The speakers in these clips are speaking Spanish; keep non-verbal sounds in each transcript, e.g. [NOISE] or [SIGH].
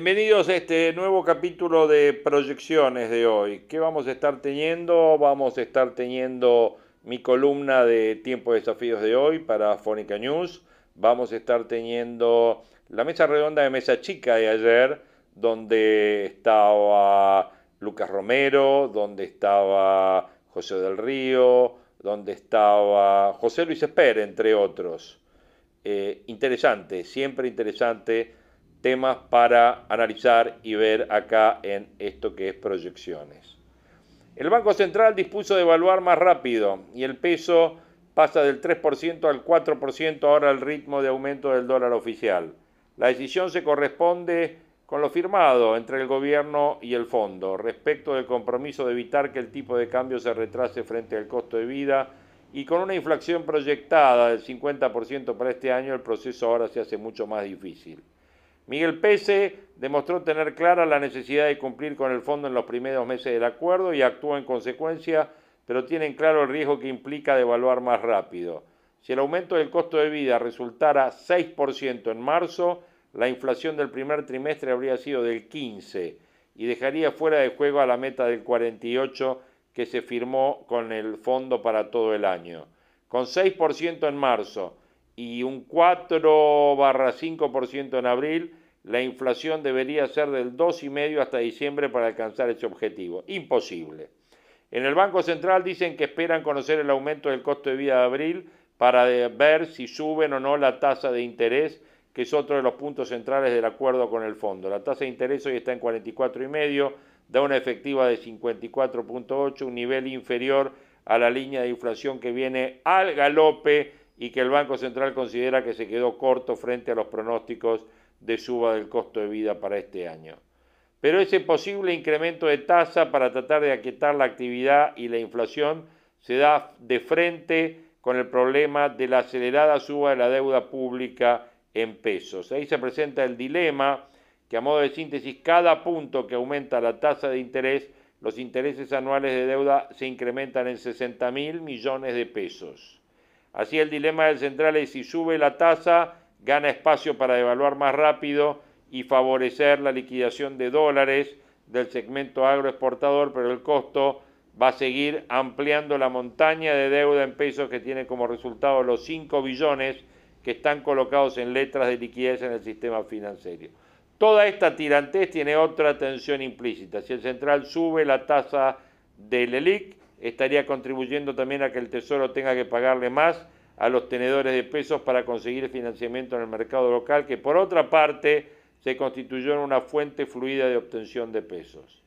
Bienvenidos a este nuevo capítulo de proyecciones de hoy. ¿Qué vamos a estar teniendo? Vamos a estar teniendo mi columna de tiempo de desafíos de hoy para Fónica News. Vamos a estar teniendo la mesa redonda de mesa chica de ayer, donde estaba Lucas Romero, donde estaba José del Río, donde estaba José Luis Esper, entre otros. Eh, interesante, siempre interesante temas para analizar y ver acá en esto que es proyecciones. El Banco Central dispuso de evaluar más rápido y el peso pasa del 3% al 4% ahora al ritmo de aumento del dólar oficial. La decisión se corresponde con lo firmado entre el gobierno y el fondo respecto del compromiso de evitar que el tipo de cambio se retrase frente al costo de vida y con una inflación proyectada del 50% para este año el proceso ahora se hace mucho más difícil. Miguel Pese demostró tener clara la necesidad de cumplir con el fondo en los primeros meses del acuerdo y actuó en consecuencia, pero tienen claro el riesgo que implica devaluar más rápido. Si el aumento del costo de vida resultara 6% en marzo, la inflación del primer trimestre habría sido del 15% y dejaría fuera de juego a la meta del 48% que se firmó con el fondo para todo el año. Con 6% en marzo y un 4 barra 5% en abril, la inflación debería ser del 2,5 hasta diciembre para alcanzar ese objetivo. Imposible. En el Banco Central dicen que esperan conocer el aumento del costo de vida de abril para ver si suben o no la tasa de interés, que es otro de los puntos centrales del acuerdo con el fondo. La tasa de interés hoy está en 44,5, da una efectiva de 54,8, un nivel inferior a la línea de inflación que viene al galope y que el Banco Central considera que se quedó corto frente a los pronósticos de suba del costo de vida para este año. Pero ese posible incremento de tasa para tratar de aquietar la actividad y la inflación se da de frente con el problema de la acelerada suba de la deuda pública en pesos. Ahí se presenta el dilema que a modo de síntesis cada punto que aumenta la tasa de interés, los intereses anuales de deuda se incrementan en 60 mil millones de pesos. Así el dilema del central es si sube la tasa, gana espacio para devaluar más rápido y favorecer la liquidación de dólares del segmento agroexportador, pero el costo va a seguir ampliando la montaña de deuda en pesos que tiene como resultado los 5 billones que están colocados en letras de liquidez en el sistema financiero. Toda esta tirantez tiene otra tensión implícita. Si el central sube la tasa del ELIC, estaría contribuyendo también a que el Tesoro tenga que pagarle más a los tenedores de pesos para conseguir financiamiento en el mercado local, que por otra parte se constituyó en una fuente fluida de obtención de pesos.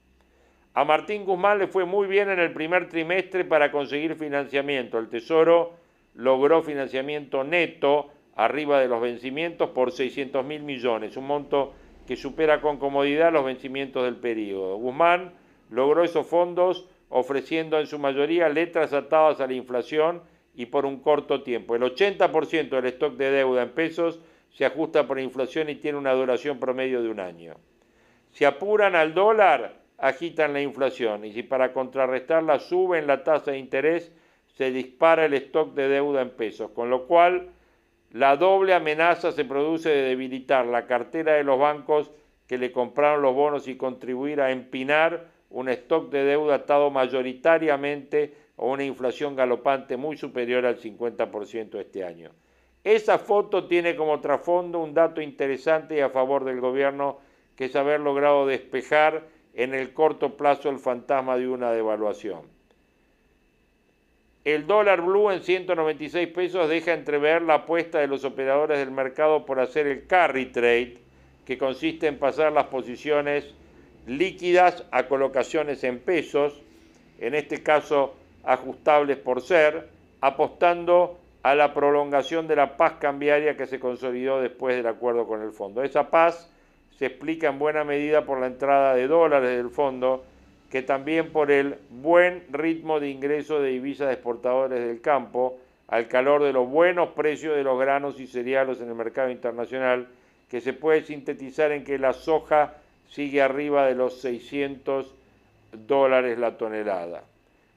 A Martín Guzmán le fue muy bien en el primer trimestre para conseguir financiamiento. El Tesoro logró financiamiento neto arriba de los vencimientos por 600 mil millones, un monto que supera con comodidad los vencimientos del periodo. Guzmán logró esos fondos ofreciendo en su mayoría letras atadas a la inflación y por un corto tiempo. El 80% del stock de deuda en pesos se ajusta por inflación y tiene una duración promedio de un año. Si apuran al dólar, agitan la inflación y si para contrarrestarla suben la tasa de interés, se dispara el stock de deuda en pesos, con lo cual la doble amenaza se produce de debilitar la cartera de los bancos que le compraron los bonos y contribuir a empinar un stock de deuda atado mayoritariamente a una inflación galopante muy superior al 50% este año. Esa foto tiene como trasfondo un dato interesante y a favor del gobierno, que es haber logrado despejar en el corto plazo el fantasma de una devaluación. El dólar blue en 196 pesos deja entrever la apuesta de los operadores del mercado por hacer el carry trade, que consiste en pasar las posiciones líquidas a colocaciones en pesos. en este caso ajustables por ser, apostando a la prolongación de la paz cambiaria que se consolidó después del acuerdo con el fondo. Esa paz se explica en buena medida por la entrada de dólares del fondo, que también por el buen ritmo de ingreso de divisas de exportadores del campo, al calor de los buenos precios de los granos y cereales en el mercado internacional, que se puede sintetizar en que la soja sigue arriba de los 600 dólares la tonelada.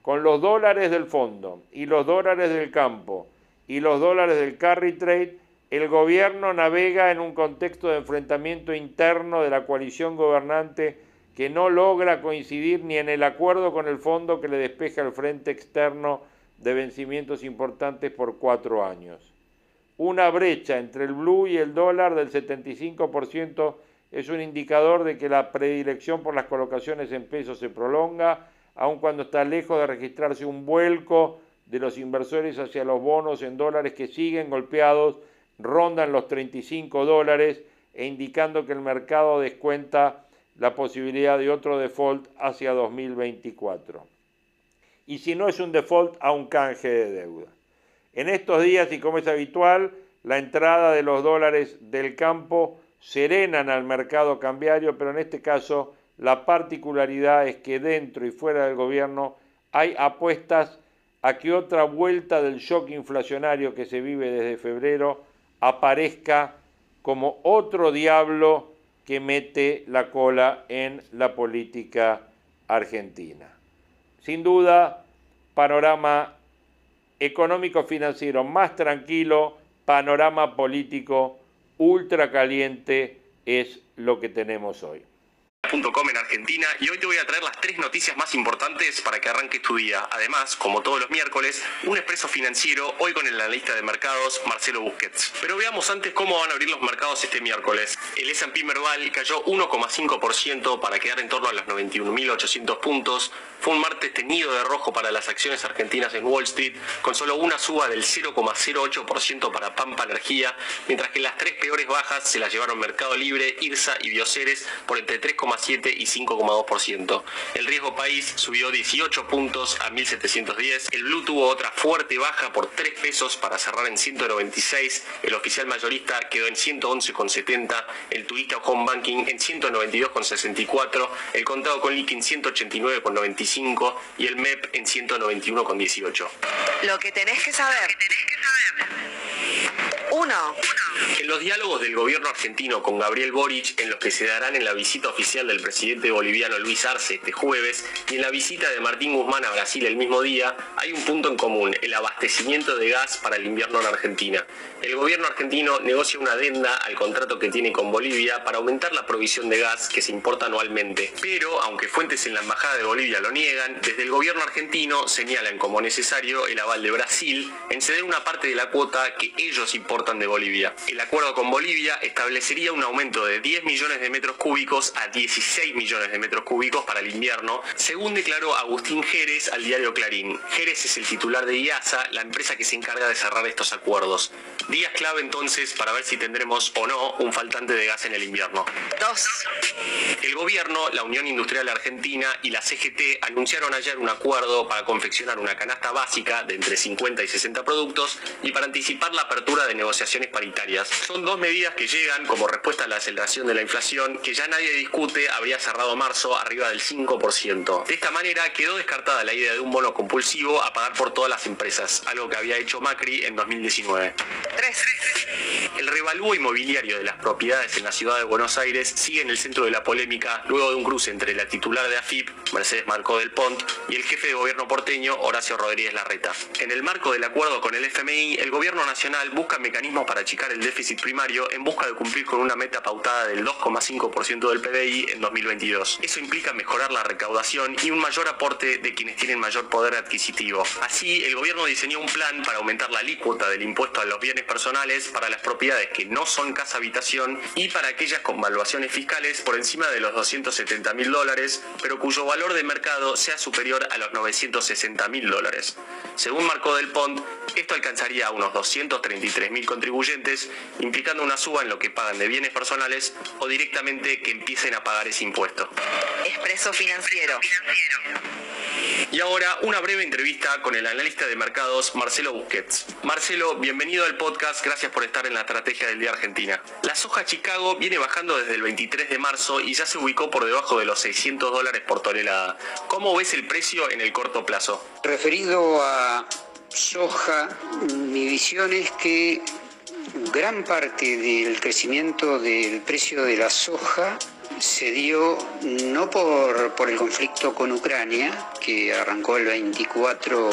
Con los dólares del fondo y los dólares del campo y los dólares del carry trade, el gobierno navega en un contexto de enfrentamiento interno de la coalición gobernante que no logra coincidir ni en el acuerdo con el fondo que le despeja el frente externo de vencimientos importantes por cuatro años. Una brecha entre el blue y el dólar del 75% es un indicador de que la predilección por las colocaciones en pesos se prolonga, aun cuando está lejos de registrarse un vuelco de los inversores hacia los bonos en dólares que siguen golpeados, rondan los 35 dólares e indicando que el mercado descuenta la posibilidad de otro default hacia 2024. Y si no es un default, a un canje de deuda. En estos días, y como es habitual, la entrada de los dólares del campo serenan al mercado cambiario, pero en este caso la particularidad es que dentro y fuera del gobierno hay apuestas a que otra vuelta del shock inflacionario que se vive desde febrero aparezca como otro diablo que mete la cola en la política argentina. Sin duda, panorama económico financiero más tranquilo, panorama político ultra caliente es lo que tenemos hoy en Argentina y hoy te voy a traer las tres noticias más importantes para que arranques tu día. Además, como todos los miércoles, un expreso financiero hoy con el analista de mercados Marcelo Busquets. Pero veamos antes cómo van a abrir los mercados este miércoles. El S&P Merval cayó 1,5% para quedar en torno a los 91.800 puntos. Fue un martes tenido de rojo para las acciones argentinas en Wall Street, con solo una suba del 0,08% para Pampa Energía, mientras que las tres peores bajas se las llevaron Mercado Libre, IRSA y Bioceres por entre 3,5 y 5,2%. El riesgo país subió 18 puntos a 1710. El Blue tuvo otra fuerte baja por 3 pesos para cerrar en 196. El oficial mayorista quedó en 111,70. El turista home banking en 192,64. El contado con liqui en 189,95 y el MEP en 191,18. Lo que tenés que saber. Uno. En los diálogos del gobierno argentino con Gabriel Boric, en los que se darán en la visita oficial del presidente boliviano Luis Arce este jueves y en la visita de Martín Guzmán a Brasil el mismo día, hay un punto en común, el abastecimiento de gas para el invierno en Argentina. El gobierno argentino negocia una adenda al contrato que tiene con Bolivia para aumentar la provisión de gas que se importa anualmente. Pero, aunque fuentes en la Embajada de Bolivia lo niegan, desde el gobierno argentino señalan como necesario el aval de Brasil en ceder una parte de la cuota que ellos importan de Bolivia. El acuerdo con Bolivia establecería un aumento de 10 millones de metros cúbicos a 16 millones de metros cúbicos para el invierno, según declaró Agustín Jerez al diario Clarín. Jerez es el titular de IASA, la empresa que se encarga de cerrar estos acuerdos. Días clave entonces para ver si tendremos o no un faltante de gas en el invierno. 2. El gobierno, la Unión Industrial Argentina y la CGT anunciaron ayer un acuerdo para confeccionar una canasta básica de entre 50 y 60 productos y para anticipar la apertura de negociaciones paritarias. Son dos medidas que llegan como respuesta a la aceleración de la inflación que ya nadie discute habría cerrado marzo arriba del 5%. De esta manera quedó descartada la idea de un bono compulsivo a pagar por todas las empresas, algo que había hecho Macri en 2019. 3. El revalúo inmobiliario de las propiedades en la ciudad de Buenos Aires sigue en el centro de la polémica luego de un cruce entre la titular de AFIP, Mercedes Marcó del Pont, y el jefe de gobierno porteño, Horacio Rodríguez Larreta. En el marco del acuerdo con el FMI, el gobierno nacional busca mecanismos para achicar el déficit primario en busca de cumplir con una meta pautada del 2,5% del PBI en 2022. Eso implica mejorar la recaudación y un mayor aporte de quienes tienen mayor poder adquisitivo. Así, el gobierno diseñó un plan para aumentar la alícuota del impuesto a los bienes personales para las propiedades que no son casa habitación y para aquellas con valuaciones fiscales por encima de los 270 mil dólares, pero cuyo valor de mercado sea superior a los 960 mil dólares. Según marcó del Pont, esto alcanzaría a unos 233 mil contribuyentes, implicando una suba en lo que pagan de bienes personales o directamente que empiecen a pagar ese impuesto. Expreso financiero. Y ahora una breve entrevista con el analista de mercados Marcelo Busquets. Marcelo, bienvenido al podcast, gracias por estar en la estrategia del día Argentina. La soja Chicago viene bajando desde el 23 de marzo y ya se ubicó por debajo de los 600 dólares por tonelada. ¿Cómo ves el precio en el corto plazo? Referido a soja, mi visión es que gran parte del crecimiento del precio de la soja se dio no por, por el conflicto con Ucrania, que arrancó el 24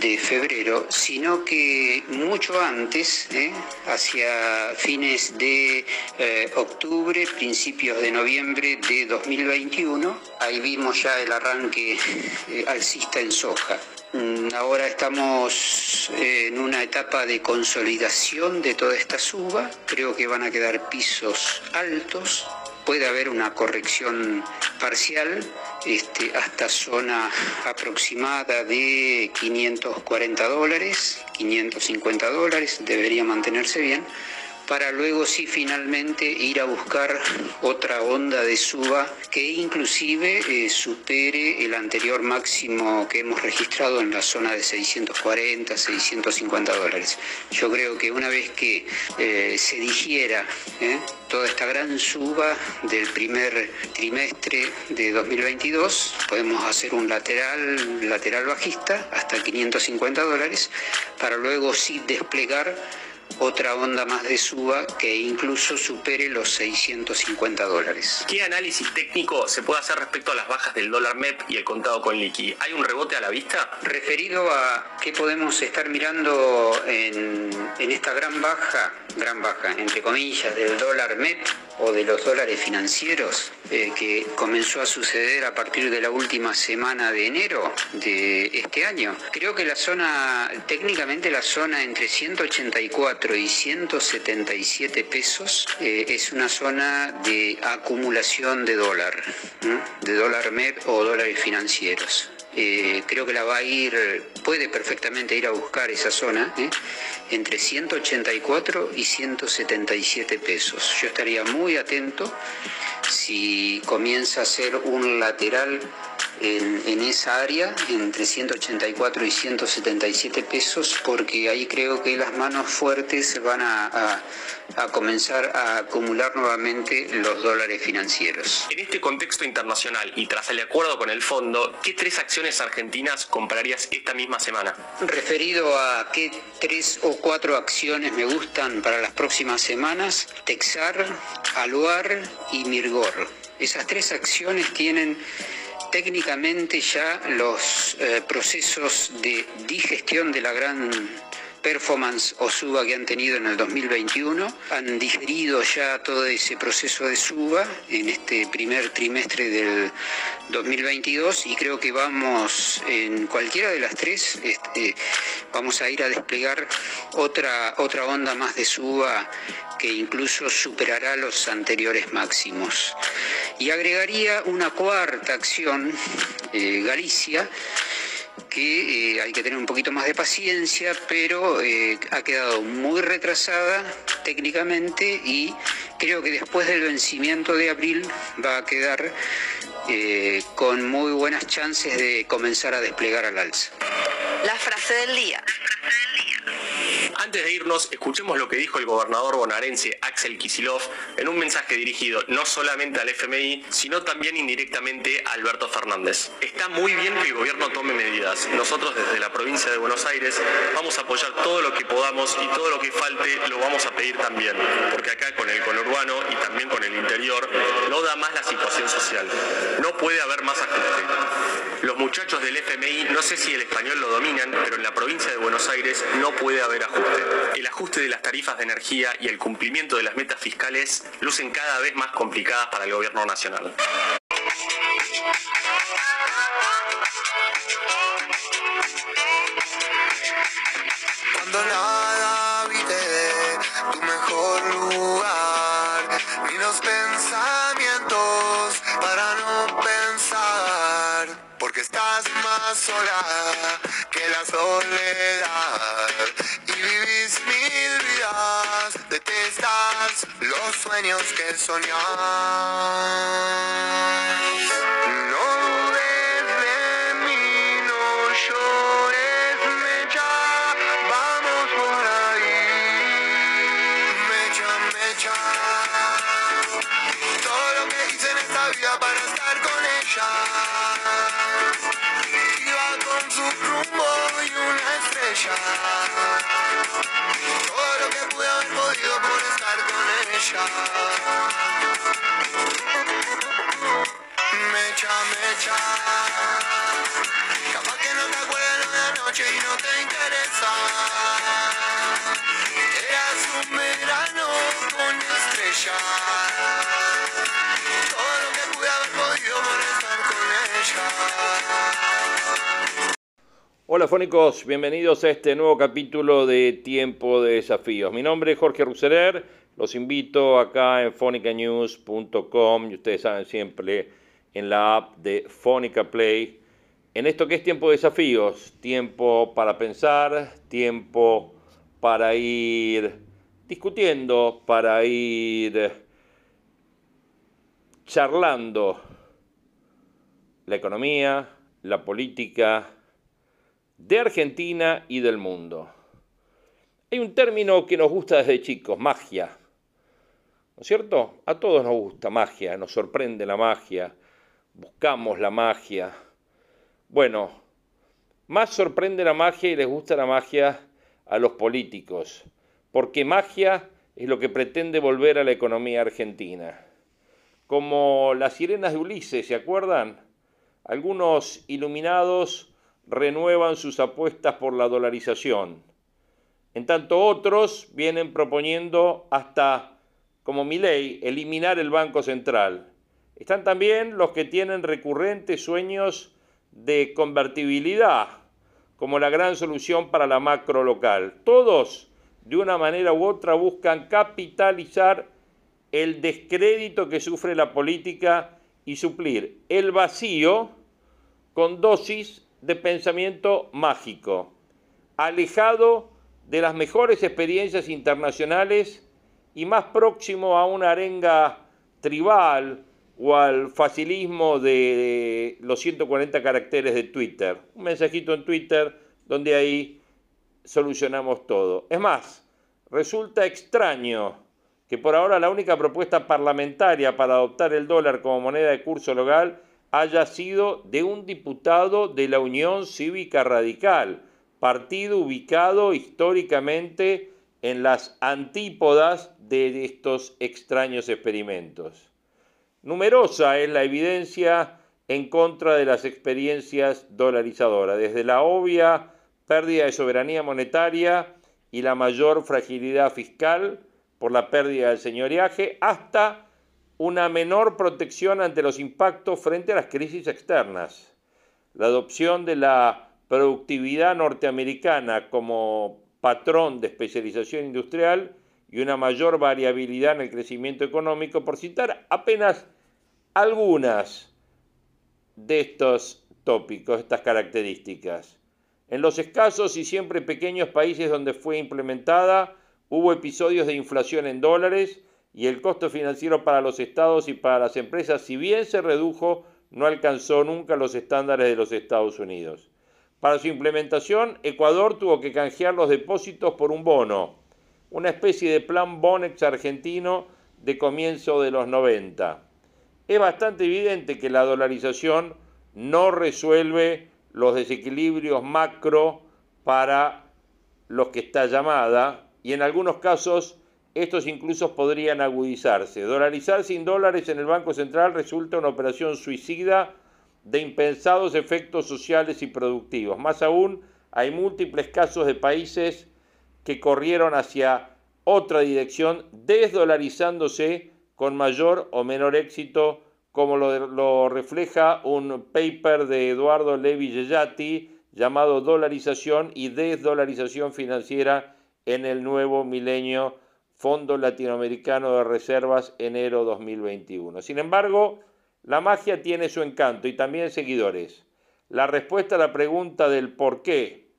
de febrero, sino que mucho antes, ¿eh? hacia fines de eh, octubre, principios de noviembre de 2021, ahí vimos ya el arranque eh, alcista en soja. Mm, Ahora estamos en una etapa de consolidación de toda esta suba. Creo que van a quedar pisos altos. Puede haber una corrección parcial este, hasta zona aproximada de 540 dólares, 550 dólares, debería mantenerse bien para luego sí finalmente ir a buscar otra onda de suba que inclusive eh, supere el anterior máximo que hemos registrado en la zona de 640, 650 dólares. Yo creo que una vez que eh, se digiera eh, toda esta gran suba del primer trimestre de 2022, podemos hacer un lateral, lateral bajista hasta 550 dólares para luego sí desplegar otra onda más de suba que incluso supere los 650 dólares. ¿Qué análisis técnico se puede hacer respecto a las bajas del dólar MEP y el contado con liqui? ¿Hay un rebote a la vista? Referido a qué podemos estar mirando en, en esta gran baja, gran baja, entre comillas, del dólar MEP o de los dólares financieros eh, que comenzó a suceder a partir de la última semana de enero de este año. Creo que la zona, técnicamente la zona entre 184 y 177 pesos eh, es una zona de acumulación de dólar, de dólar MEP o dólares financieros. Eh, creo que la va a ir, puede perfectamente ir a buscar esa zona, ¿eh? entre 184 y 177 pesos. Yo estaría muy atento si comienza a ser un lateral en, en, esa área, entre 184 y 177 pesos, porque ahí creo que las manos fuertes van a, a, a, comenzar a acumular nuevamente los dólares financieros. En este contexto internacional y tras el acuerdo con el fondo, ¿qué tres acciones argentinas comprarías esta misma semana? Referido a qué tres o cuatro acciones me gustan para las próximas semanas, Texar, Aluar y Mirgor. Esas tres acciones tienen técnicamente ya los eh, procesos de digestión de la gran performance o suba que han tenido en el 2021. Han digerido ya todo ese proceso de suba en este primer trimestre del 2022 y creo que vamos en cualquiera de las tres este, vamos a ir a desplegar otra otra onda más de suba que incluso superará los anteriores máximos. Y agregaría una cuarta acción, eh, Galicia, que eh, hay que tener un poquito más de paciencia, pero eh, ha quedado muy retrasada técnicamente y creo que después del vencimiento de abril va a quedar eh, con muy buenas chances de comenzar a desplegar al alza. La frase del día. Antes de irnos, escuchemos lo que dijo el gobernador bonaerense Axel Kisilov en un mensaje dirigido no solamente al FMI, sino también indirectamente a Alberto Fernández. Está muy bien que el gobierno tome medidas. Nosotros desde la provincia de Buenos Aires vamos a apoyar todo lo que podamos y todo lo que falte lo vamos a pedir también, porque acá con el conurbano y también con el interior no da más la situación social. No puede haber más ajuste. Los muchachos del FMI, no sé si el español lo dominan, pero en la provincia de Buenos Aires no puede haber ajuste. El ajuste de las tarifas de energía y el cumplimiento de las metas fiscales lucen cada vez más complicadas para el gobierno nacional. Cuando nada viste tu mejor los pensamientos para no pensar, porque estás más sola que la soledad vivís mil vidas, detestas los sueños que soñás. No Mecha, mecha. Capaz que no te acuerdas de la noche y no te interesa. Eras un verano con estrellas. Todo lo que pude haber podido por estar con ella. Hola fónicos, bienvenidos a este nuevo capítulo de Tiempo de Desafíos. Mi nombre es Jorge Ruseler, los invito acá en fonicanews.com y ustedes saben siempre en la app de Fonica Play. En esto que es Tiempo de Desafíos, tiempo para pensar, tiempo para ir discutiendo, para ir charlando la economía, la política, de Argentina y del mundo. Hay un término que nos gusta desde chicos, magia. ¿No es cierto? A todos nos gusta magia, nos sorprende la magia, buscamos la magia. Bueno, más sorprende la magia y les gusta la magia a los políticos, porque magia es lo que pretende volver a la economía argentina. Como las sirenas de Ulises, ¿se acuerdan? Algunos iluminados renuevan sus apuestas por la dolarización. En tanto otros vienen proponiendo hasta, como mi ley, eliminar el Banco Central. Están también los que tienen recurrentes sueños de convertibilidad, como la gran solución para la macro local. Todos, de una manera u otra, buscan capitalizar el descrédito que sufre la política y suplir el vacío con dosis de pensamiento mágico, alejado de las mejores experiencias internacionales y más próximo a una arenga tribal o al facilismo de los 140 caracteres de Twitter. Un mensajito en Twitter donde ahí solucionamos todo. Es más, resulta extraño que por ahora la única propuesta parlamentaria para adoptar el dólar como moneda de curso local haya sido de un diputado de la Unión Cívica Radical, partido ubicado históricamente en las antípodas de estos extraños experimentos. Numerosa es la evidencia en contra de las experiencias dolarizadoras, desde la obvia pérdida de soberanía monetaria y la mayor fragilidad fiscal por la pérdida del señoriaje, hasta una menor protección ante los impactos frente a las crisis externas. La adopción de la productividad norteamericana como patrón de especialización industrial y una mayor variabilidad en el crecimiento económico, por citar apenas algunas de estos tópicos, estas características. En los escasos y siempre pequeños países donde fue implementada, hubo episodios de inflación en dólares, y el costo financiero para los estados y para las empresas, si bien se redujo, no alcanzó nunca los estándares de los Estados Unidos. Para su implementación, Ecuador tuvo que canjear los depósitos por un bono, una especie de plan Bonex argentino de comienzo de los 90. Es bastante evidente que la dolarización no resuelve los desequilibrios macro para los que está llamada y en algunos casos estos incluso podrían agudizarse. Dolarizar sin dólares en el Banco Central resulta una operación suicida de impensados efectos sociales y productivos. Más aún, hay múltiples casos de países que corrieron hacia otra dirección, desdolarizándose con mayor o menor éxito, como lo, refleja un paper de Eduardo Levi Yeyati llamado Dolarización y Desdolarización Financiera en el Nuevo Milenio Fondo Latinoamericano de Reservas enero 2021. Sin embargo, la magia tiene su encanto y también seguidores. La respuesta a la pregunta del por qué.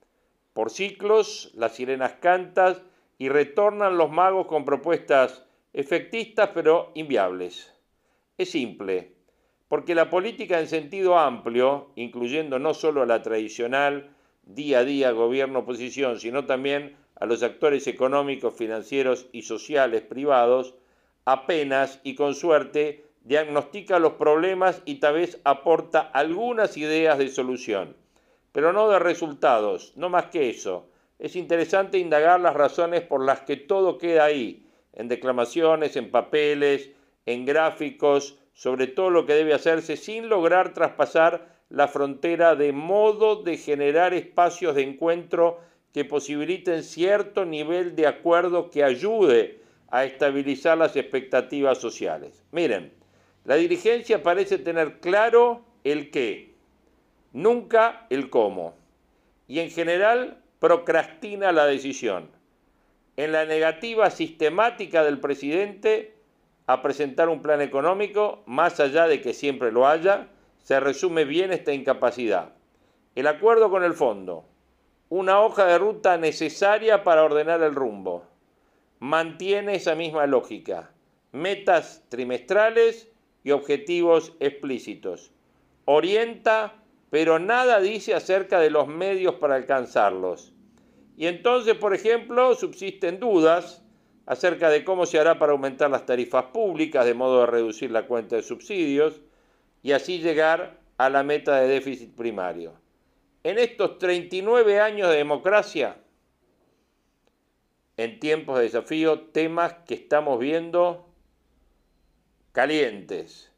Por ciclos, las sirenas cantas y retornan los magos con propuestas efectistas pero inviables. Es simple, porque la política en sentido amplio, incluyendo no solo a la tradicional día a día gobierno-oposición, sino también a los actores económicos, financieros y sociales privados, apenas y con suerte diagnostica los problemas y tal vez aporta algunas ideas de solución, pero no de resultados, no más que eso. Es interesante indagar las razones por las que todo queda ahí, en declamaciones, en papeles, en gráficos, sobre todo lo que debe hacerse sin lograr traspasar la frontera de modo de generar espacios de encuentro que posibiliten cierto nivel de acuerdo que ayude a estabilizar las expectativas sociales. Miren, la dirigencia parece tener claro el qué, nunca el cómo, y en general procrastina la decisión. En la negativa sistemática del presidente a presentar un plan económico, más allá de que siempre lo haya, se resume bien esta incapacidad. El acuerdo con el fondo, una hoja de ruta necesaria para ordenar el rumbo, mantiene esa misma lógica, metas trimestrales y objetivos explícitos. Orienta, pero nada dice acerca de los medios para alcanzarlos. Y entonces, por ejemplo, subsisten dudas acerca de cómo se hará para aumentar las tarifas públicas de modo de reducir la cuenta de subsidios y así llegar a la meta de déficit primario. En estos 39 años de democracia, en tiempos de desafío, temas que estamos viendo calientes.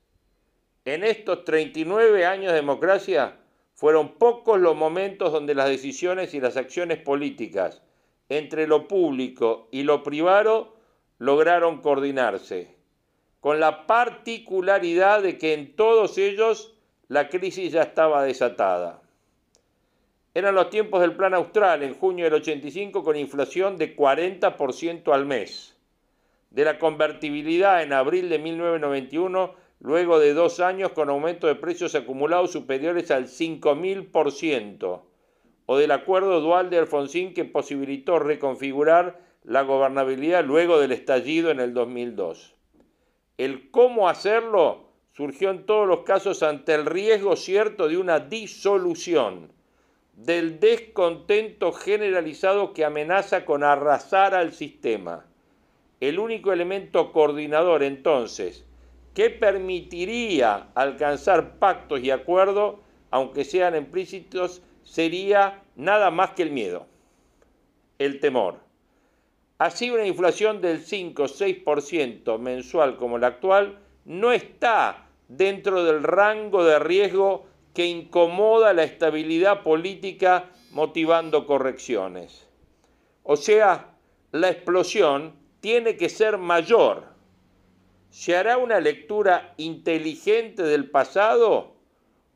En estos 39 años de democracia fueron pocos los momentos donde las decisiones y las acciones políticas entre lo público y lo privado lograron coordinarse, con la particularidad de que en todos ellos la crisis ya estaba desatada. Eran los tiempos del Plan Austral en junio del 85 con inflación de 40% al mes de la convertibilidad en abril de 1991, luego de dos años con aumento de precios acumulados superiores al 5.000%, o del acuerdo dual de Alfonsín que posibilitó reconfigurar la gobernabilidad luego del estallido en el 2002. El cómo hacerlo surgió en todos los casos ante el riesgo cierto de una disolución, del descontento generalizado que amenaza con arrasar al sistema el único elemento coordinador entonces que permitiría alcanzar pactos y acuerdos, aunque sean implícitos, sería nada más que el miedo, el temor. Así una inflación del 5-6% mensual como la actual no está dentro del rango de riesgo que incomoda la estabilidad política motivando correcciones. O sea, la explosión tiene que ser mayor. ¿Se hará una lectura inteligente del pasado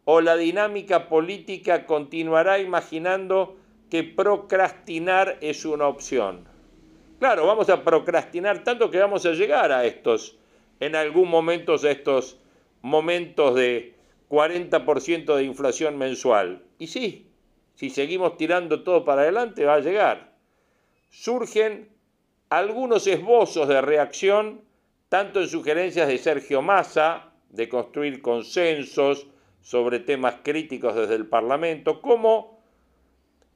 o la dinámica política continuará imaginando que procrastinar es una opción? Claro, vamos a procrastinar tanto que vamos a llegar a estos, en algún momento, a estos momentos de 40% de inflación mensual. Y sí, si seguimos tirando todo para adelante, va a llegar. Surgen algunos esbozos de reacción, tanto en sugerencias de Sergio Massa, de construir consensos sobre temas críticos desde el Parlamento, como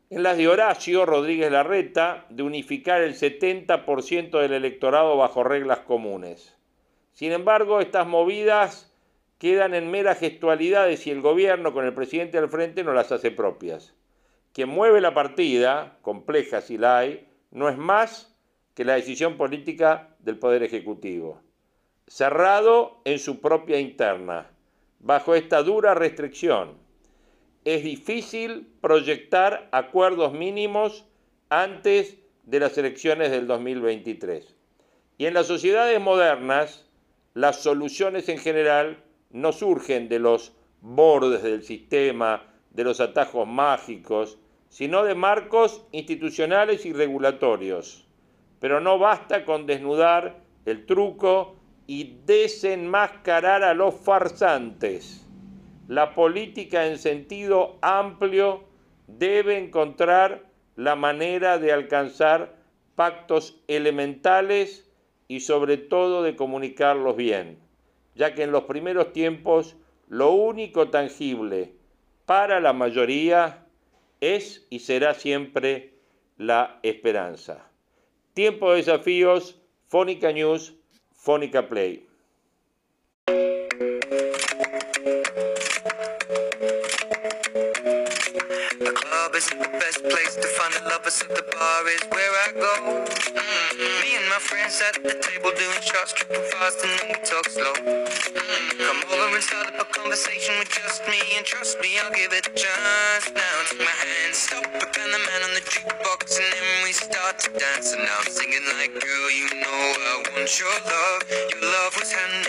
en las de Horacio Rodríguez Larreta, de unificar el 70% del electorado bajo reglas comunes. Sin embargo, estas movidas quedan en meras gestualidades y el gobierno, con el presidente al frente, no las hace propias. Quien mueve la partida, compleja si la hay, no es más que la decisión política del Poder Ejecutivo, cerrado en su propia interna, bajo esta dura restricción. Es difícil proyectar acuerdos mínimos antes de las elecciones del 2023. Y en las sociedades modernas, las soluciones en general no surgen de los bordes del sistema, de los atajos mágicos, sino de marcos institucionales y regulatorios pero no basta con desnudar el truco y desenmascarar a los farsantes. La política en sentido amplio debe encontrar la manera de alcanzar pactos elementales y sobre todo de comunicarlos bien, ya que en los primeros tiempos lo único tangible para la mayoría es y será siempre la esperanza. Tiempo de desafíos, Fónica News, Fónica Play. My friends at the table doing shots, tripping fast, and then we talk slow. Mm-hmm. Come over and start up a conversation with just me, and trust me, I'll give it a chance. Now take my hand, stop and the man on the jukebox, and then we start to dance. And now I'm singing like, girl, you know I want your love. Your love was handmade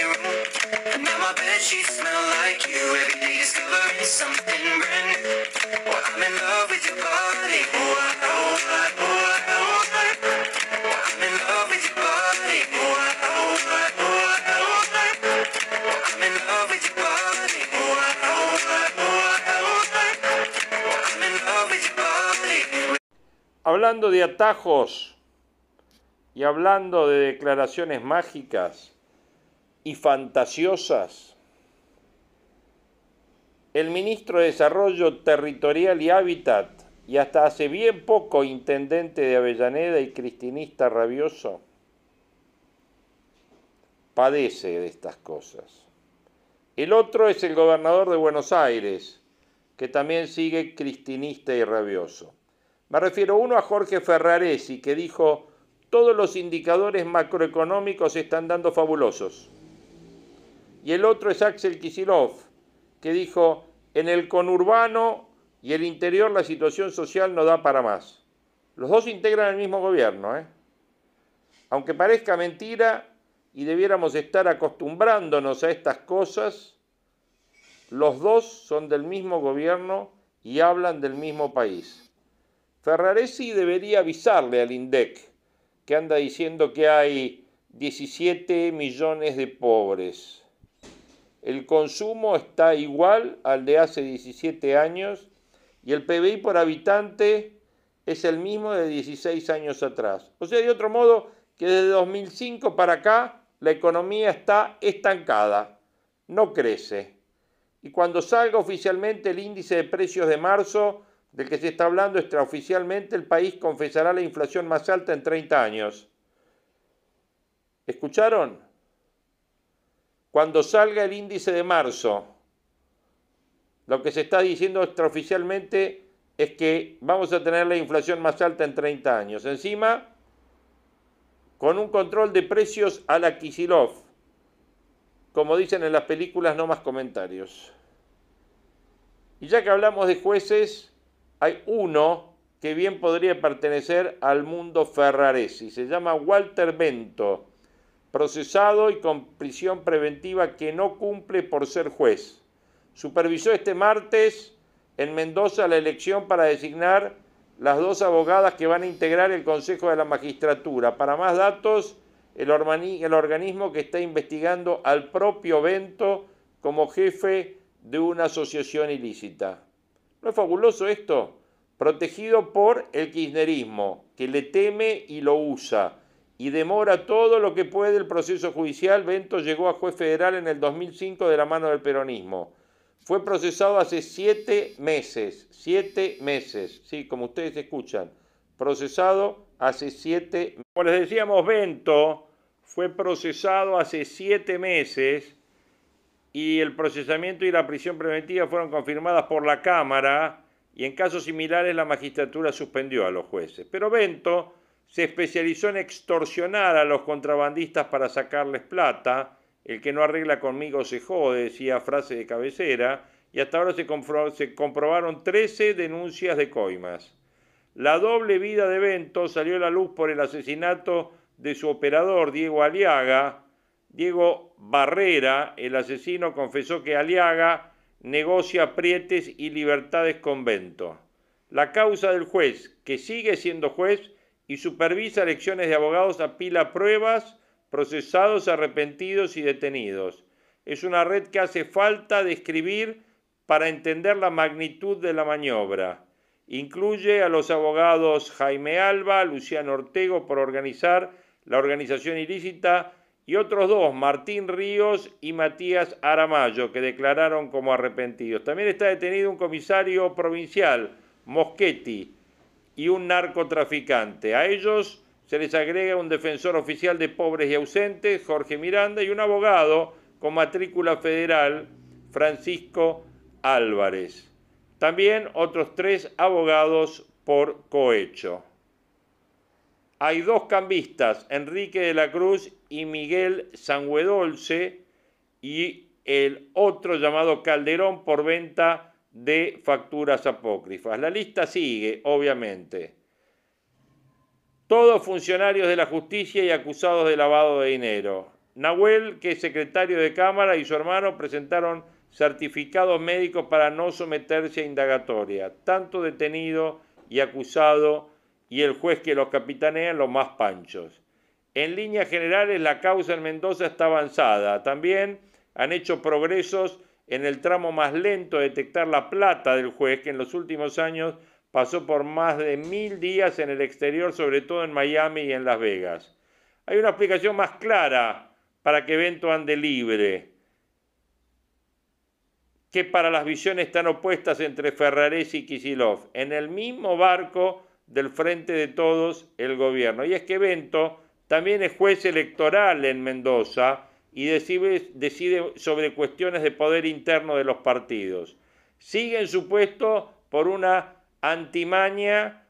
Hablando de atajos y hablando de declaraciones mágicas y fantasiosas, el ministro de Desarrollo Territorial y Hábitat, y hasta hace bien poco intendente de Avellaneda y cristinista rabioso, padece de estas cosas. El otro es el gobernador de Buenos Aires, que también sigue cristinista y rabioso. Me refiero uno a Jorge Ferraresi, que dijo, todos los indicadores macroeconómicos están dando fabulosos. Y el otro es Axel Kisilov, que dijo, en el conurbano y el interior la situación social no da para más. Los dos integran el mismo gobierno, ¿eh? Aunque parezca mentira y debiéramos estar acostumbrándonos a estas cosas, los dos son del mismo gobierno y hablan del mismo país. Ferraresi debería avisarle al INDEC, que anda diciendo que hay 17 millones de pobres. El consumo está igual al de hace 17 años y el PBI por habitante es el mismo de 16 años atrás. O sea, de otro modo, que desde 2005 para acá la economía está estancada, no crece. Y cuando salga oficialmente el índice de precios de marzo, del que se está hablando extraoficialmente, el país confesará la inflación más alta en 30 años. ¿Escucharon? Cuando salga el índice de marzo, lo que se está diciendo extraoficialmente es que vamos a tener la inflación más alta en 30 años. Encima, con un control de precios a la Kisilov. Como dicen en las películas, no más comentarios. Y ya que hablamos de jueces, hay uno que bien podría pertenecer al mundo Ferraresi. Se llama Walter Bento, procesado y con prisión preventiva que no cumple por ser juez. Supervisó este martes en Mendoza la elección para designar las dos abogadas que van a integrar el Consejo de la Magistratura. Para más datos, el, organismo que está investigando al propio Bento como jefe de una asociación ilícita. ¿No es fabuloso esto? Protegido por el kirchnerismo, que le teme y lo usa, y demora todo lo que puede el proceso judicial. Bento llegó a juez federal en el 2005 de la mano del peronismo. Fue procesado hace siete meses, siete meses, sí, como ustedes escuchan, procesado hace siete Como les decíamos, Bento fue procesado hace siete meses y el procesamiento y la prisión preventiva fueron confirmadas por la Cámara y en casos similares la magistratura suspendió a los jueces. Pero Bento se especializó en extorsionar a los contrabandistas para sacarles plata. El que no arregla conmigo se jode, decía frase de cabecera, y hasta ahora se, comprobaron 13 denuncias de coimas. La doble vida de Bento salió a la luz por el asesinato de su operador, Diego Aliaga. Diego Barrera, el asesino, confesó que Aliaga negocia prietes y libertades con Bento. La causa del juez, que sigue siendo juez y supervisa elecciones de abogados, apila pruebas, procesados, arrepentidos y detenidos. Es una red que hace falta describir para entender la magnitud de la maniobra. Incluye a los abogados Jaime Alba, Luciano Ortego por organizar la organización ilícita y otros dos, Martín Ríos y Matías Aramayo, que declararon como arrepentidos. También está detenido un comisario provincial, Moschetti, y un narcotraficante. A ellos se les agrega un defensor oficial de pobres y ausentes, Jorge Miranda, y un abogado con matrícula federal, Francisco Álvarez. También otros tres abogados por cohecho. Hay dos cambistas, Enrique de la Cruz y Miguel Sanguedolce, y el otro llamado Calderón por venta de facturas apócrifas. La lista sigue, obviamente. Todos funcionarios de la justicia y acusados de lavado de dinero. Nahuel, que es secretario de Cámara, y su hermano presentaron certificados médicos para no someterse a indagatoria. Tanto detenido y acusado y el juez que los capitanean los más panchos. En líneas generales la causa en Mendoza está avanzada. También han hecho progresos en el tramo más lento de detectar la plata del juez que en los últimos años pasó por más de mil días en el exterior, sobre todo en Miami y en Las Vegas. Hay una explicación más clara para que Bento ande libre que para las visiones tan opuestas entre Ferraresi y Kisilov, en el mismo barco del frente de todos el gobierno. Y es que Bento también es juez electoral en Mendoza y decide, sobre cuestiones de poder interno de los partidos. Sigue en su puesto por una antimaña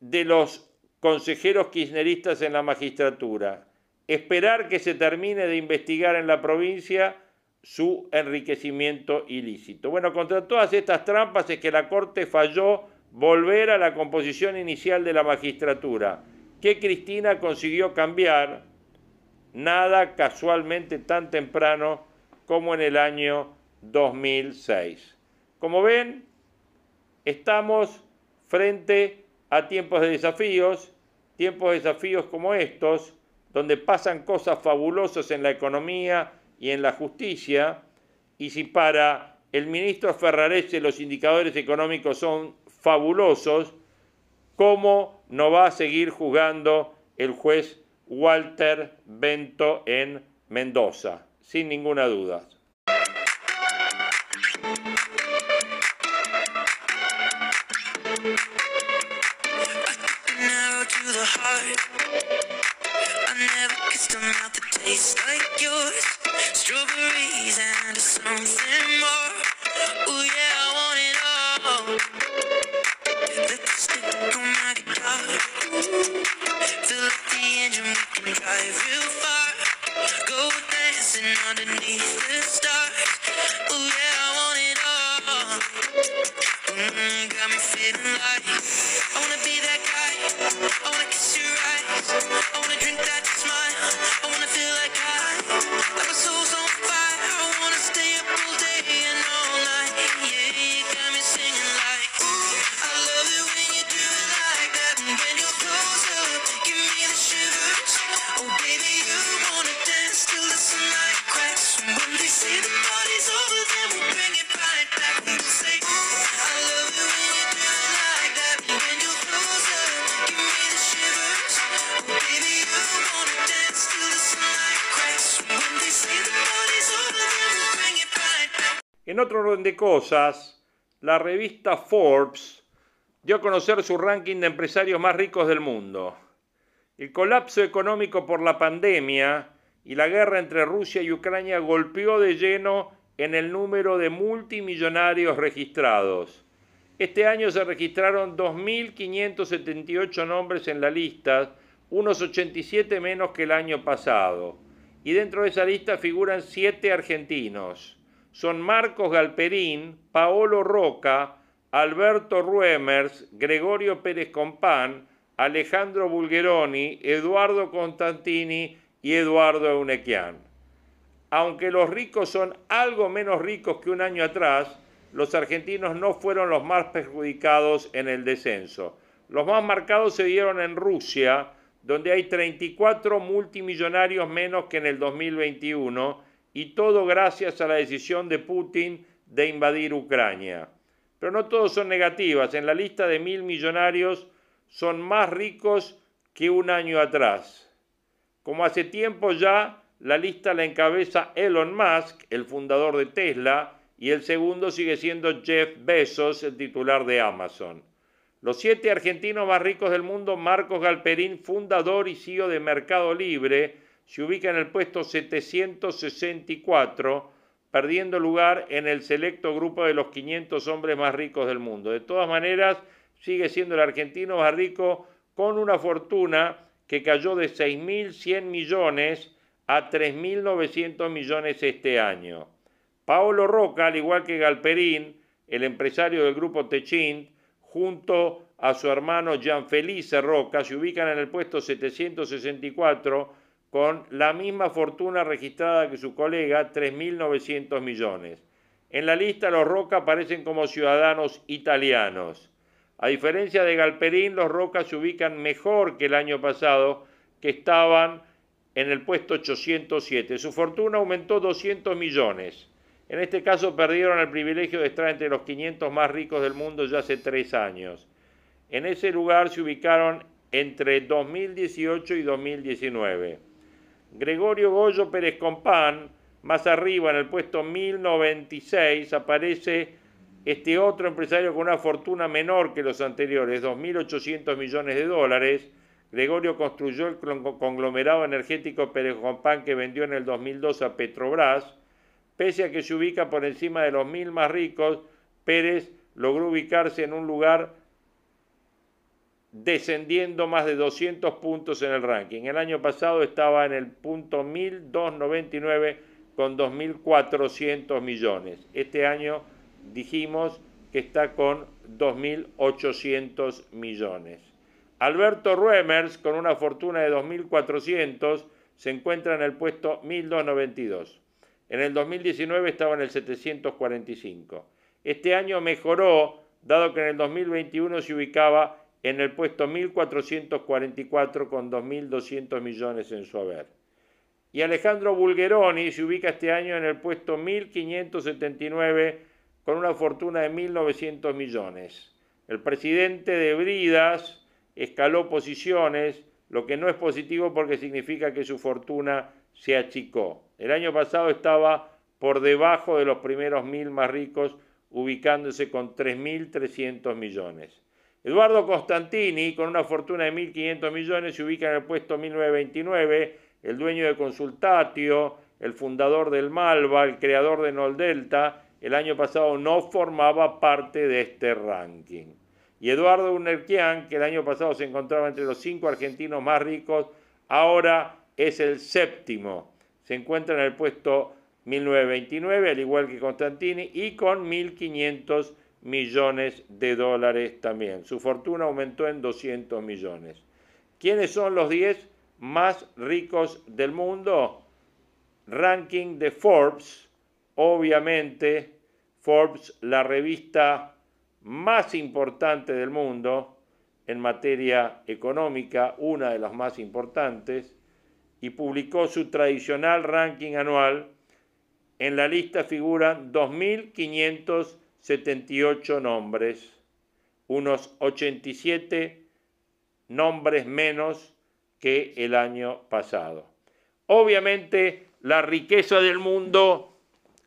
de los consejeros kirchneristas en la magistratura. Esperar que se termine de investigar en la provincia su enriquecimiento ilícito. Bueno, contra todas estas trampas es que la Corte falló volver a la composición inicial de la magistratura, que Cristina consiguió cambiar, nada casualmente tan temprano como en el año 2006. Como ven, estamos frente a tiempos de desafíos, tiempos de desafíos como estos, donde pasan cosas fabulosas en la economía, y en la justicia, y si para el ministro Ferrarese los indicadores económicos son fabulosos, ¿cómo no va a seguir jugando el juez Walter Bento en Mendoza? Sin ninguna duda. Got me feeling like I wanna be that guy. I wanna kiss your eyes. Cosas, la revista Forbes dio a conocer su ranking de empresarios más ricos del mundo. El colapso económico por la pandemia y la guerra entre Rusia y Ucrania golpeó de lleno en el número de multimillonarios registrados. Este año se registraron 2.578 nombres en la lista, unos 87 menos que el año pasado. Y dentro de esa lista figuran siete argentinos. Son Marcos Galperín, Paolo Roca, Alberto Ruemers, Gregorio Pérez Compán, Alejandro Bulgeroni, Eduardo Constantini y Eduardo Eunequian. Aunque los ricos son algo menos ricos que un año atrás, los argentinos no fueron los más perjudicados en el descenso. Los más marcados se dieron en Rusia, donde hay 34 multimillonarios menos que en el 2021, y todo gracias a la decisión de Putin de invadir Ucrania. Pero no todos son negativas. En la lista de mil millonarios son más ricos que un año atrás. Como hace tiempo ya, la lista la encabeza Elon Musk, el fundador de Tesla, y el segundo sigue siendo Jeff Bezos, el titular de Amazon. Los siete argentinos más ricos del mundo, Marcos Galperín, fundador y CEO de Mercado Libre, se ubica en el puesto 764, perdiendo lugar en el selecto grupo de los 500 hombres más ricos del mundo. De todas maneras, sigue siendo el argentino más rico con una fortuna que cayó de 6.100 millones a 3.900 millones este año. Paolo Roca, al igual que Galperín, el empresario del grupo Techint, junto a su hermano Gianfelice Roca, se ubican en el puesto 764 con la misma fortuna registrada que su colega, 3.900 millones. En la lista los Roca aparecen como ciudadanos italianos. A diferencia de Galperín, los Roca se ubican mejor que el año pasado, que estaban en el puesto 807. Su fortuna aumentó 200 millones. En este caso perdieron el privilegio de estar entre los 500 más ricos del mundo ya hace tres años. En ese lugar se ubicaron entre 2018 y 2019. Gregorio Goyo Pérez Compán, más arriba en el puesto 1096, aparece este otro empresario con una fortuna menor que los anteriores, 2.800 millones de dólares. Gregorio construyó el conglomerado energético Pérez Compán que vendió en el 2002 a Petrobras. Pese a que se ubica por encima de los mil más ricos, Pérez logró ubicarse en un lugar descendiendo más de 200 puntos en el ranking. El año pasado estaba en el punto 1299 con 2.400 millones. Este año dijimos que está con 2.800 millones. Alberto Ruemers, con una fortuna de 2.400, se encuentra en el puesto 1.292. En el 2019 estaba en el 745. Este año mejoró, dado que en el 2021 se ubicaba en el puesto 1444 con 2.200 millones en su haber. Y Alejandro Bulgeroni se ubica este año en el puesto 1579 con una fortuna de 1.900 millones. El presidente de Bridas escaló posiciones, lo que no es positivo porque significa que su fortuna se achicó. El año pasado estaba por debajo de los primeros mil más ricos, ubicándose con 3.300 millones. Eduardo Constantini, con una fortuna de 1.500 millones, se ubica en el puesto 1929, el dueño de Consultatio, el fundador del Malva, el creador de Nol Delta, el año pasado no formaba parte de este ranking. Y Eduardo Unerquian, que el año pasado se encontraba entre los cinco argentinos más ricos, ahora es el séptimo. Se encuentra en el puesto 1929, al igual que Constantini, y con 1.500 millones de dólares también. Su fortuna aumentó en 200 millones. ¿Quiénes son los 10 más ricos del mundo? Ranking de Forbes, obviamente Forbes, la revista más importante del mundo en materia económica, una de las más importantes, y publicó su tradicional ranking anual. En la lista figuran 2.500 78 nombres, unos 87 nombres menos que el año pasado. Obviamente la riqueza del mundo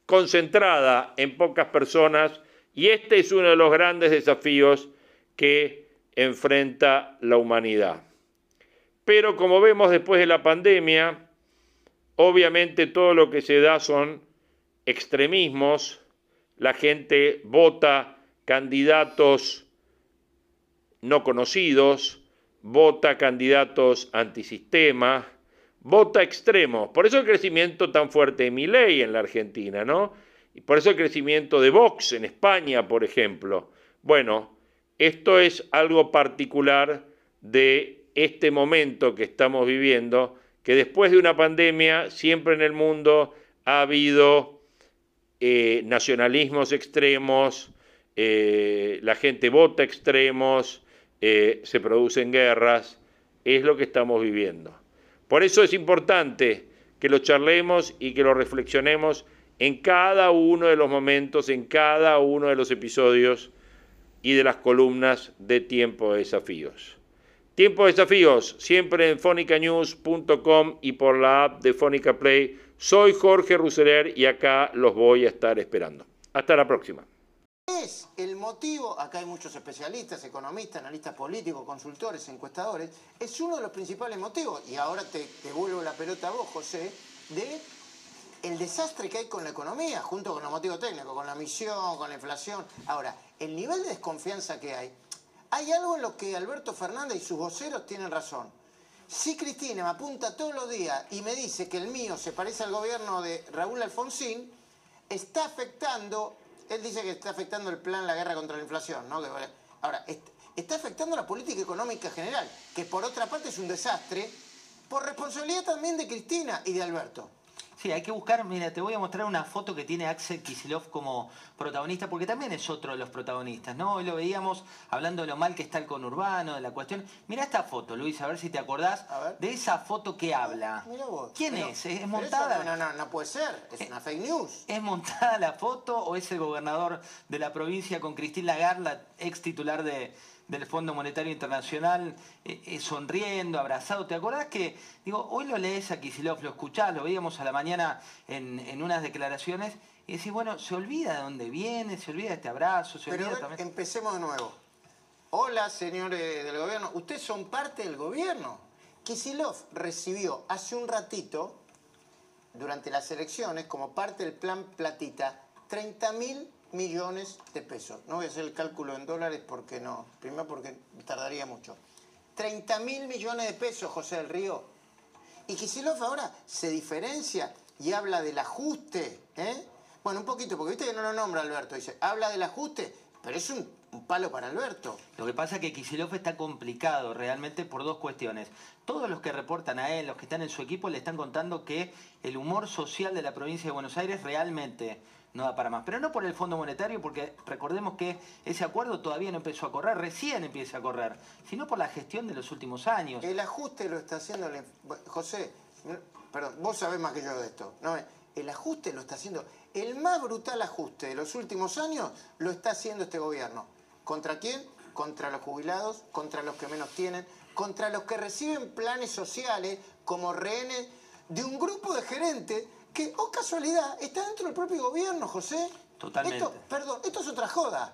concentrada en pocas personas y este es uno de los grandes desafíos que enfrenta la humanidad. Pero como vemos después de la pandemia, obviamente todo lo que se da son extremismos, la gente vota candidatos no conocidos, vota candidatos antisistema, vota extremos. Por eso el crecimiento tan fuerte de Milei en la Argentina, ¿no? Y por eso el crecimiento de Vox en España, por ejemplo. Bueno, esto es algo particular de este momento que estamos viviendo, que después de una pandemia siempre en el mundo ha habido eh, nacionalismos extremos, eh, la gente vota extremos, eh, se producen guerras, es lo que estamos viviendo. Por eso es importante que lo charlemos y que lo reflexionemos en cada uno de los momentos, en cada uno de los episodios y de las columnas de Tiempo de Desafíos. Tiempo de Desafíos, siempre en fonicanews.com y por la app de Fónica Play. Soy Jorge Ruseler y acá los voy a estar esperando. Hasta la próxima. Es el motivo, acá hay muchos especialistas, economistas, analistas políticos, consultores, encuestadores, es uno de los principales motivos, y ahora te devuelvo la pelota a vos, José, de el desastre que hay con la economía, junto con los motivos técnicos, con la misión, con la inflación. Ahora, el nivel de desconfianza que hay, hay algo en lo que Alberto Fernández y sus voceros tienen razón. Si Cristina me apunta todos los días y me dice que el mío se parece al gobierno de Raúl Alfonsín, está afectando él dice que está afectando el plan La Guerra contra la Inflación, ¿no? ahora, está afectando la política económica general, que por otra parte es un desastre, por responsabilidad también de Cristina y de Alberto. Sí, hay que buscar, mira, te voy a mostrar una foto que tiene Axel Kisilov como protagonista, porque también es otro de los protagonistas, ¿no? Hoy lo veíamos hablando de lo mal que está el conurbano, de la cuestión. Mira esta foto, Luis, a ver si te acordás de esa foto que habla. Mira vos. ¿Quién es? ¿Es montada? no, no, no puede ser, es una fake news. ¿Es montada la foto o es el gobernador de la provincia con Cristina Lagarde, la ex titular de, del Fondo Monetario Internacional eh, eh, sonriendo, abrazado. ¿Te acordás que, digo, hoy lo lees a Kisilov, lo escuchás, lo veíamos a la mañana en, unas declaraciones, y decís, bueno, se olvida de dónde viene, se olvida de este abrazo, se Pero olvida también... empecemos de nuevo. Hola, señores del gobierno, ustedes son parte del gobierno. Kisilov recibió hace un ratito, durante las elecciones, como parte del plan Platita, 30 mil millones de pesos. No voy a hacer el cálculo en dólares porque no. Primero porque tardaría mucho. 30 mil millones de pesos, José del Río. Y Kicillof ahora se diferencia y habla del ajuste. ¿eh? Bueno, un poquito, porque viste que no lo nombra Alberto. Dice, habla del ajuste, pero es un, palo para Alberto. Lo que pasa es que Kicillof está complicado realmente por dos cuestiones. Todos los que reportan a él, los que están en su equipo, le están contando que el humor social de la provincia de Buenos Aires realmente no da para más. Pero no por el Fondo Monetario, porque recordemos que ese acuerdo todavía no empezó a correr, recién empieza a correr, sino por la gestión de los últimos años. El ajuste lo está haciendo, José, perdón, vos sabés más que yo de esto, ¿no? El ajuste lo está haciendo, el más brutal ajuste de los últimos años lo está haciendo este gobierno. ¿Contra quién? Contra los jubilados, contra los que menos tienen, contra los que reciben planes sociales como rehenes de un grupo de gerentes que, oh casualidad, está dentro del propio gobierno, José. Totalmente. Esto, perdón, esto es otra joda.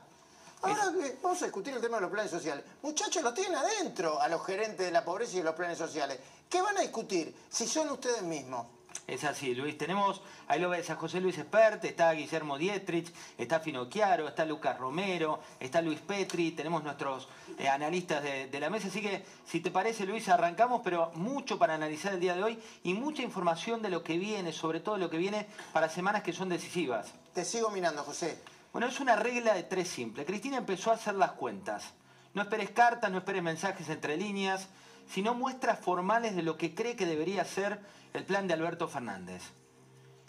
Ahora vamos a discutir el tema de los planes sociales. Muchachos, los tienen adentro a los gerentes de la pobreza y de los planes sociales. ¿Qué van a discutir si son ustedes mismos? Es así, Luis. Tenemos, ahí lo ves a José Luis Espert, está Guillermo Dietrich, está Fino Chiaro, está Lucas Romero, está Luis Petri, tenemos nuestros eh, analistas de, de, la mesa. Así que, si te parece, Luis, arrancamos, pero mucho para analizar el día de hoy y mucha información de lo que viene, sobre todo lo que viene para semanas que son decisivas. Te sigo mirando, José. Bueno, es una regla de tres simple. Cristina empezó a hacer las cuentas. No esperes cartas, no esperes mensajes entre líneas, sino muestras formales de lo que cree que debería ser el plan de Alberto Fernández.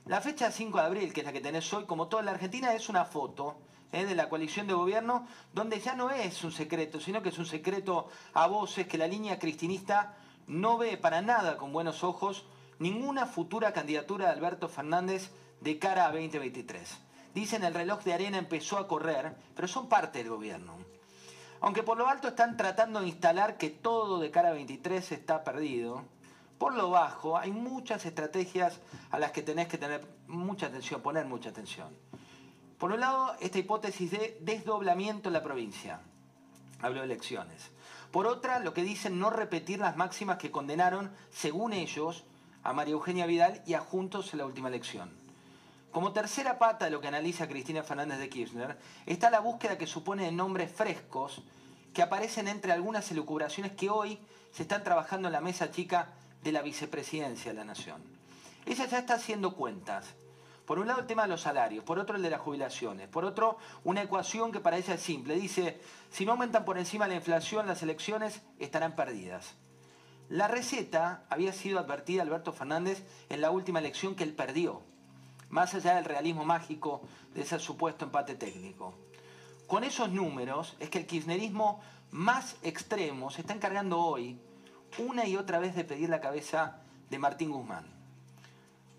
La fecha 5 de abril, que es la que tenés hoy, como toda la Argentina, es una foto ¿eh? de la coalición de gobierno donde ya no es un secreto, sino que es un secreto a voces que la línea cristinista no ve para nada con buenos ojos ninguna futura candidatura de Alberto Fernández de cara a 2023. Dicen el reloj de arena empezó a correr, pero son parte del gobierno. Aunque por lo alto están tratando de instalar que todo de cara a 23 está perdido, por lo bajo hay muchas estrategias a las que tenés que tener mucha atención, poner mucha atención. Por un lado, esta hipótesis de desdoblamiento en la provincia. Hablo de elecciones. Por otra, lo que dicen no repetir las máximas que condenaron, según ellos, a María Eugenia Vidal y a Juntos en la última elección. Como tercera pata de lo que analiza Cristina Fernández de Kirchner, está la búsqueda que supone de nombres frescos que aparecen entre algunas elucubraciones que hoy se están trabajando en la mesa chica de la vicepresidencia de la Nación. Ella ya está haciendo cuentas. Por un lado el tema de los salarios, por otro el de las jubilaciones, por otro una ecuación que para ella es simple. Dice, si no aumentan por encima la inflación, las elecciones estarán perdidas. La receta había sido advertida Alberto Fernández en la última elección que él perdió, más allá del realismo mágico de ese supuesto empate técnico. Con esos números es que el kirchnerismo más extremo se está encargando hoy una y otra vez de pedir la cabeza de Martín Guzmán.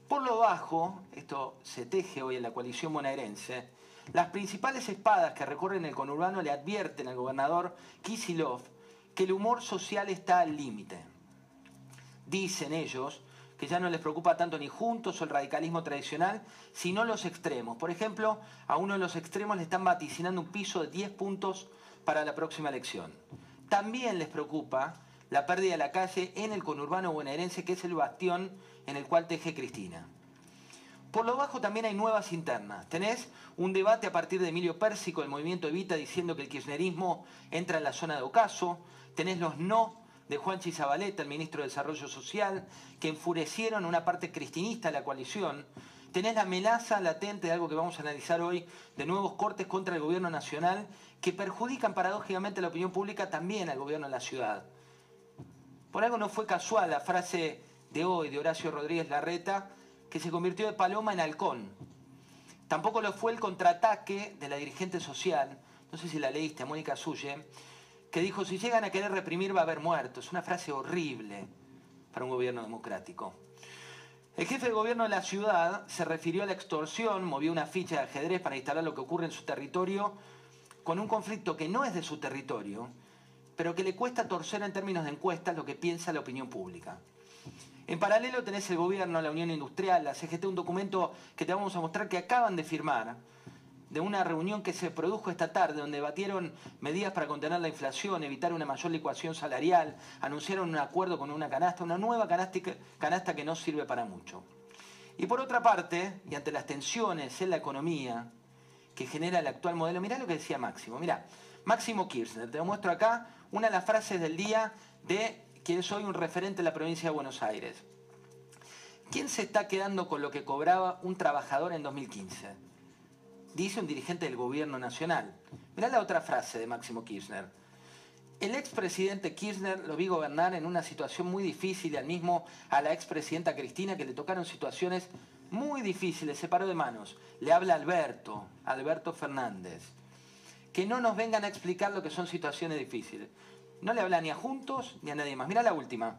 Por lo bajo, esto se teje hoy en la coalición bonaerense, las principales espadas que recorren el conurbano le advierten al gobernador Kisilov que el humor social está al límite. Dicen ellos que ya no les preocupa tanto ni juntos o el radicalismo tradicional, sino los extremos. Por ejemplo, a uno de los extremos le están vaticinando un piso de 10 puntos para la próxima elección. También les preocupa la pérdida de la calle en el conurbano bonaerense, que es el bastión en el cual teje Cristina. Por lo bajo también hay nuevas internas. Tenés un debate a partir de Emilio Pérsico, del movimiento Evita, diciendo que el kirchnerismo entra en la zona de ocaso. Tenés los no de Juanchi Zabaleta, el ministro de Desarrollo Social, que enfurecieron una parte cristinista de la coalición. Tenés la amenaza latente de algo que vamos a analizar hoy, de nuevos cortes contra el gobierno nacional, que perjudican paradójicamente la opinión pública también al gobierno de la ciudad. Por algo no fue casual la frase de hoy de Horacio Rodríguez Larreta, que se convirtió de paloma en halcón. Tampoco lo fue el contraataque de la dirigente social, no sé si la leíste, Mónica Suye, que dijo, si llegan a querer reprimir va a haber muertos. Una frase horrible para un gobierno democrático. El jefe de gobierno de la ciudad se refirió a la extorsión, movió una ficha de ajedrez para instalar lo que ocurre en su territorio, con un conflicto que no es de su territorio, pero que le cuesta torcer en términos de encuestas lo que piensa la opinión pública. En paralelo tenés el gobierno, la Unión Industrial, la CGT, un documento que te vamos a mostrar que acaban de firmar, de una reunión que se produjo esta tarde, donde debatieron medidas para contener la inflación, evitar una mayor licuación salarial, anunciaron un acuerdo con una canasta, una nueva canasta que no sirve para mucho. Y por otra parte, y ante las tensiones en la economía que genera el actual modelo, mirá lo que decía Máximo, mirá, Máximo Kirchner, te lo muestro acá, una de las frases del día de que es hoy un referente de la provincia de Buenos Aires. ¿Quién se está quedando con lo que cobraba un trabajador en 2015? Dice un dirigente del gobierno nacional. Mirá la otra frase de Máximo Kirchner. El expresidente Kirchner lo vi gobernar en una situación muy difícil y al mismo a la expresidenta Cristina que le tocaron situaciones muy difíciles, se paró de manos. Le habla Alberto, Alberto Fernández. Que no nos vengan a explicar lo que son situaciones difíciles. No le habla ni a Juntos ni a nadie más. Mira la última.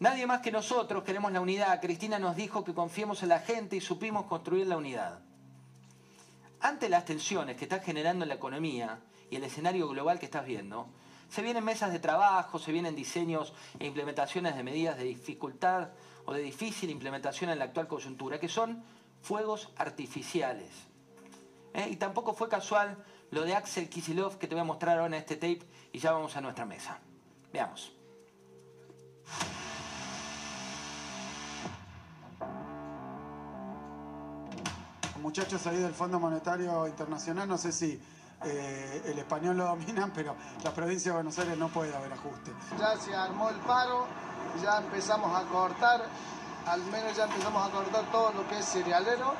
Nadie más que nosotros queremos la unidad. Cristina nos dijo que confiemos en la gente y supimos construir la unidad. Ante las tensiones que está generando en la economía y el escenario global que estás viendo, se vienen mesas de trabajo, se vienen diseños e implementaciones de medidas de dificultad o de difícil implementación en la actual coyuntura, que son fuegos artificiales. ¿Eh? Y tampoco fue casual lo de Axel Kisilov que te voy a mostrar ahora en este tape y ya vamos a nuestra mesa. Veamos. Muchachos ahí del Fondo Monetario Internacional, no sé si eh, el español lo dominan, pero la provincia de Buenos Aires no puede haber ajuste. Ya se armó el paro, ya empezamos a cortar, al menos ya empezamos a cortar todo lo que es cerealero,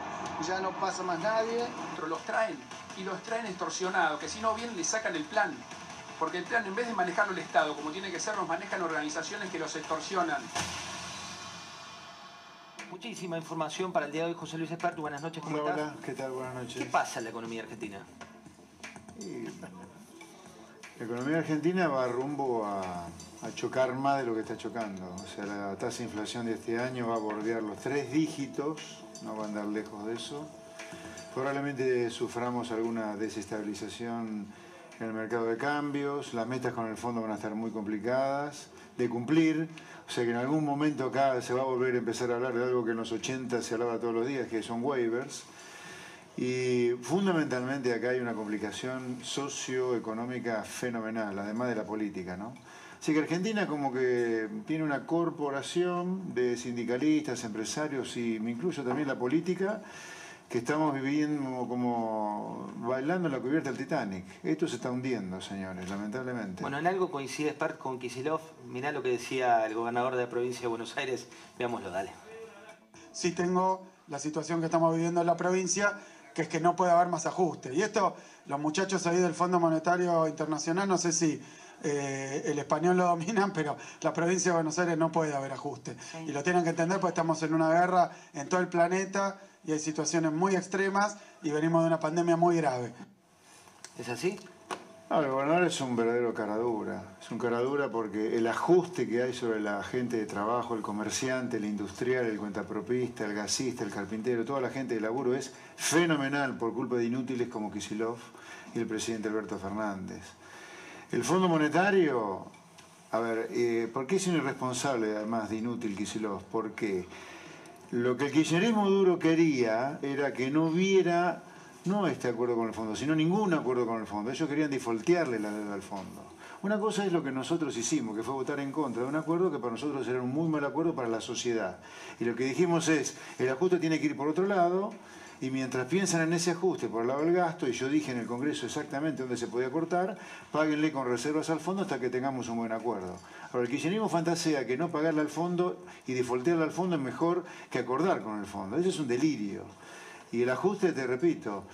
ya no pasa más nadie. Pero los traen y los traen extorsionados, que si no bien le sacan el plan. Porque el plan, en vez de manejarlo el Estado, como tiene que ser, los manejan organizaciones que los extorsionan. Muchísima información para el día de hoy, José Luis Esperto. Buenas noches, ¿cómo Hola, estás? hola, ¿qué tal? Buenas noches. ¿Qué pasa en la economía argentina? Y la economía argentina va rumbo a, a chocar más de lo que está chocando. O sea, la tasa de inflación de este año va a bordear los tres dígitos, no va a andar lejos de eso. Probablemente suframos alguna desestabilización en el mercado de cambios, las metas con el fondo van a estar muy complicadas de cumplir, o sea que en algún momento acá se va a volver a empezar a hablar de algo que en los 80 se hablaba todos los días, que son waivers. Y fundamentalmente acá hay una complicación socioeconómica fenomenal, además de la política, ¿no? Así que Argentina como que tiene una corporación de sindicalistas, empresarios y me incluyo también la política, que estamos viviendo como bailando la cubierta del Titanic. Esto se está hundiendo, señores, lamentablemente. Bueno, en algo coincide Spert con Kisilov. Mirá lo que decía el gobernador de la provincia de Buenos Aires. Veámoslo, dale. Sí tengo la situación que estamos viviendo en la provincia, que es que no puede haber más ajuste. Y esto, los muchachos ahí del Fondo Monetario Internacional, no sé si eh, el español lo dominan, pero la provincia de Buenos Aires no puede haber ajuste. Y lo tienen que entender porque estamos en una guerra en todo el planeta y hay situaciones muy extremas y venimos de una pandemia muy grave. ¿Es así? No, el gobernador es un verdadero caradura. Es un caradura porque el ajuste que hay sobre la gente de trabajo, el comerciante, el industrial, el cuentapropista, el gasista, el carpintero, toda la gente de laburo es fenomenal por culpa de inútiles como Kisilov y el presidente Alberto Fernández. El Fondo Monetario, a ver, eh, ¿por qué es un irresponsable además de inútil Kisilov? Porque lo que el kirchnerismo duro quería era que no hubiera, no este acuerdo con el fondo, sino ningún acuerdo con el fondo. Ellos querían defaultearle la deuda al fondo. Una cosa es lo que nosotros hicimos, que fue votar en contra de un acuerdo que para nosotros era un muy mal acuerdo para la sociedad. Y lo que dijimos es, el ajuste tiene que ir por otro lado, y mientras piensan en ese ajuste por el lado del gasto, y yo dije en el Congreso exactamente dónde se podía cortar, páguenle con reservas al fondo hasta que tengamos un buen acuerdo. Ahora, el kirchnerismo fantasea que no pagarle al fondo y defaultearle al fondo es mejor que acordar con el fondo. Eso es un delirio. Y el ajuste, te repito,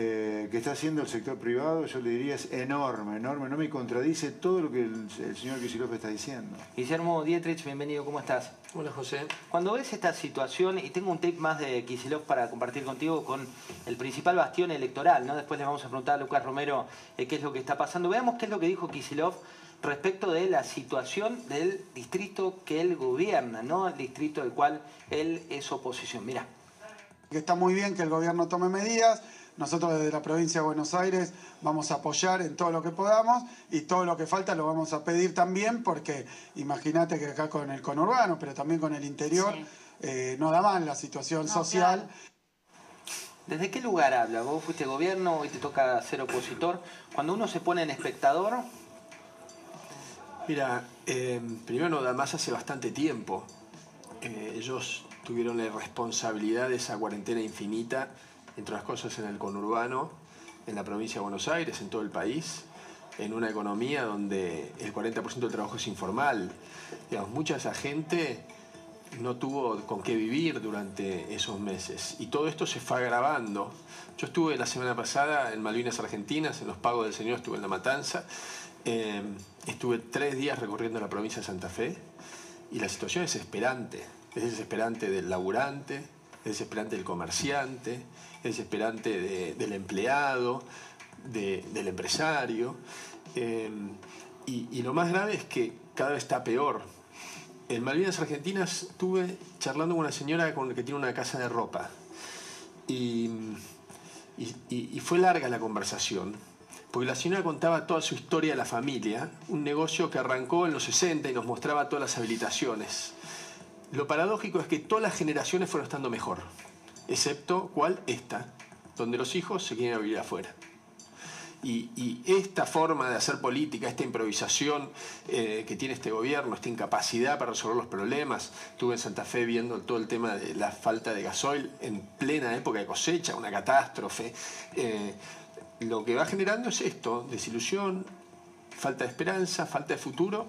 eh, que está haciendo el sector privado, yo le diría es enorme, enorme, no me contradice todo lo que el, el señor Kicillof está diciendo. Guillermo Dietrich, bienvenido, ¿cómo estás? Hola José. Cuando ves esta situación, y tengo un tape más de Kicillof para compartir contigo con el principal bastión electoral, ¿no? Después le vamos a preguntar a Lucas Romero eh, qué es lo que está pasando. Veamos qué es lo que dijo Kicillof respecto de la situación del distrito que él gobierna, ¿no? El distrito del cual él es oposición. Mira. Que está muy bien que el gobierno tome medidas, nosotros desde la provincia de Buenos Aires vamos a apoyar en todo lo que podamos y todo lo que falta lo vamos a pedir también porque imagínate que acá con el conurbano, pero también con el interior, sí. eh, no da mal la situación no, social. Claro. ¿Desde qué lugar habla? Vos fuiste gobierno, hoy te toca ser opositor. Cuando uno se pone en espectador... Mira, eh, primero no da más hace bastante tiempo. Eh, ellos tuvieron la responsabilidad de esa cuarentena infinita entre las cosas en el conurbano, en la provincia de Buenos Aires, en todo el país, en una economía donde el 40% del trabajo es informal. Digamos, mucha gente no tuvo con qué vivir durante esos meses. Y todo esto se fue agravando. Yo estuve la semana pasada en Malvinas Argentinas, en los Pagos del Señor, estuve en La Matanza. Eh, estuve tres días recorriendo la provincia de Santa Fe y la situación es desesperante. Es desesperante del laburante, es desesperante del comerciante, es desesperante de, del empleado, de, del empresario. Eh, y, lo más grave es que cada vez está peor. En Malvinas Argentinas estuve charlando con una señora con, que tiene una casa de ropa. Y, y, y fue larga la conversación, porque la señora contaba toda su historia de la familia, un negocio que arrancó en los 60 y nos mostraba todas las habilitaciones. Lo paradójico es que todas las generaciones fueron estando mejor, excepto cuál esta, donde los hijos se quieren vivir afuera. Y, esta forma de hacer política, esta improvisación eh, que tiene este gobierno, esta incapacidad para resolver los problemas. Estuve en Santa Fe viendo todo el tema de la falta de gasoil en plena época de cosecha, una catástrofe. Eh, lo que va generando es esto, desilusión, falta de esperanza, falta de futuro.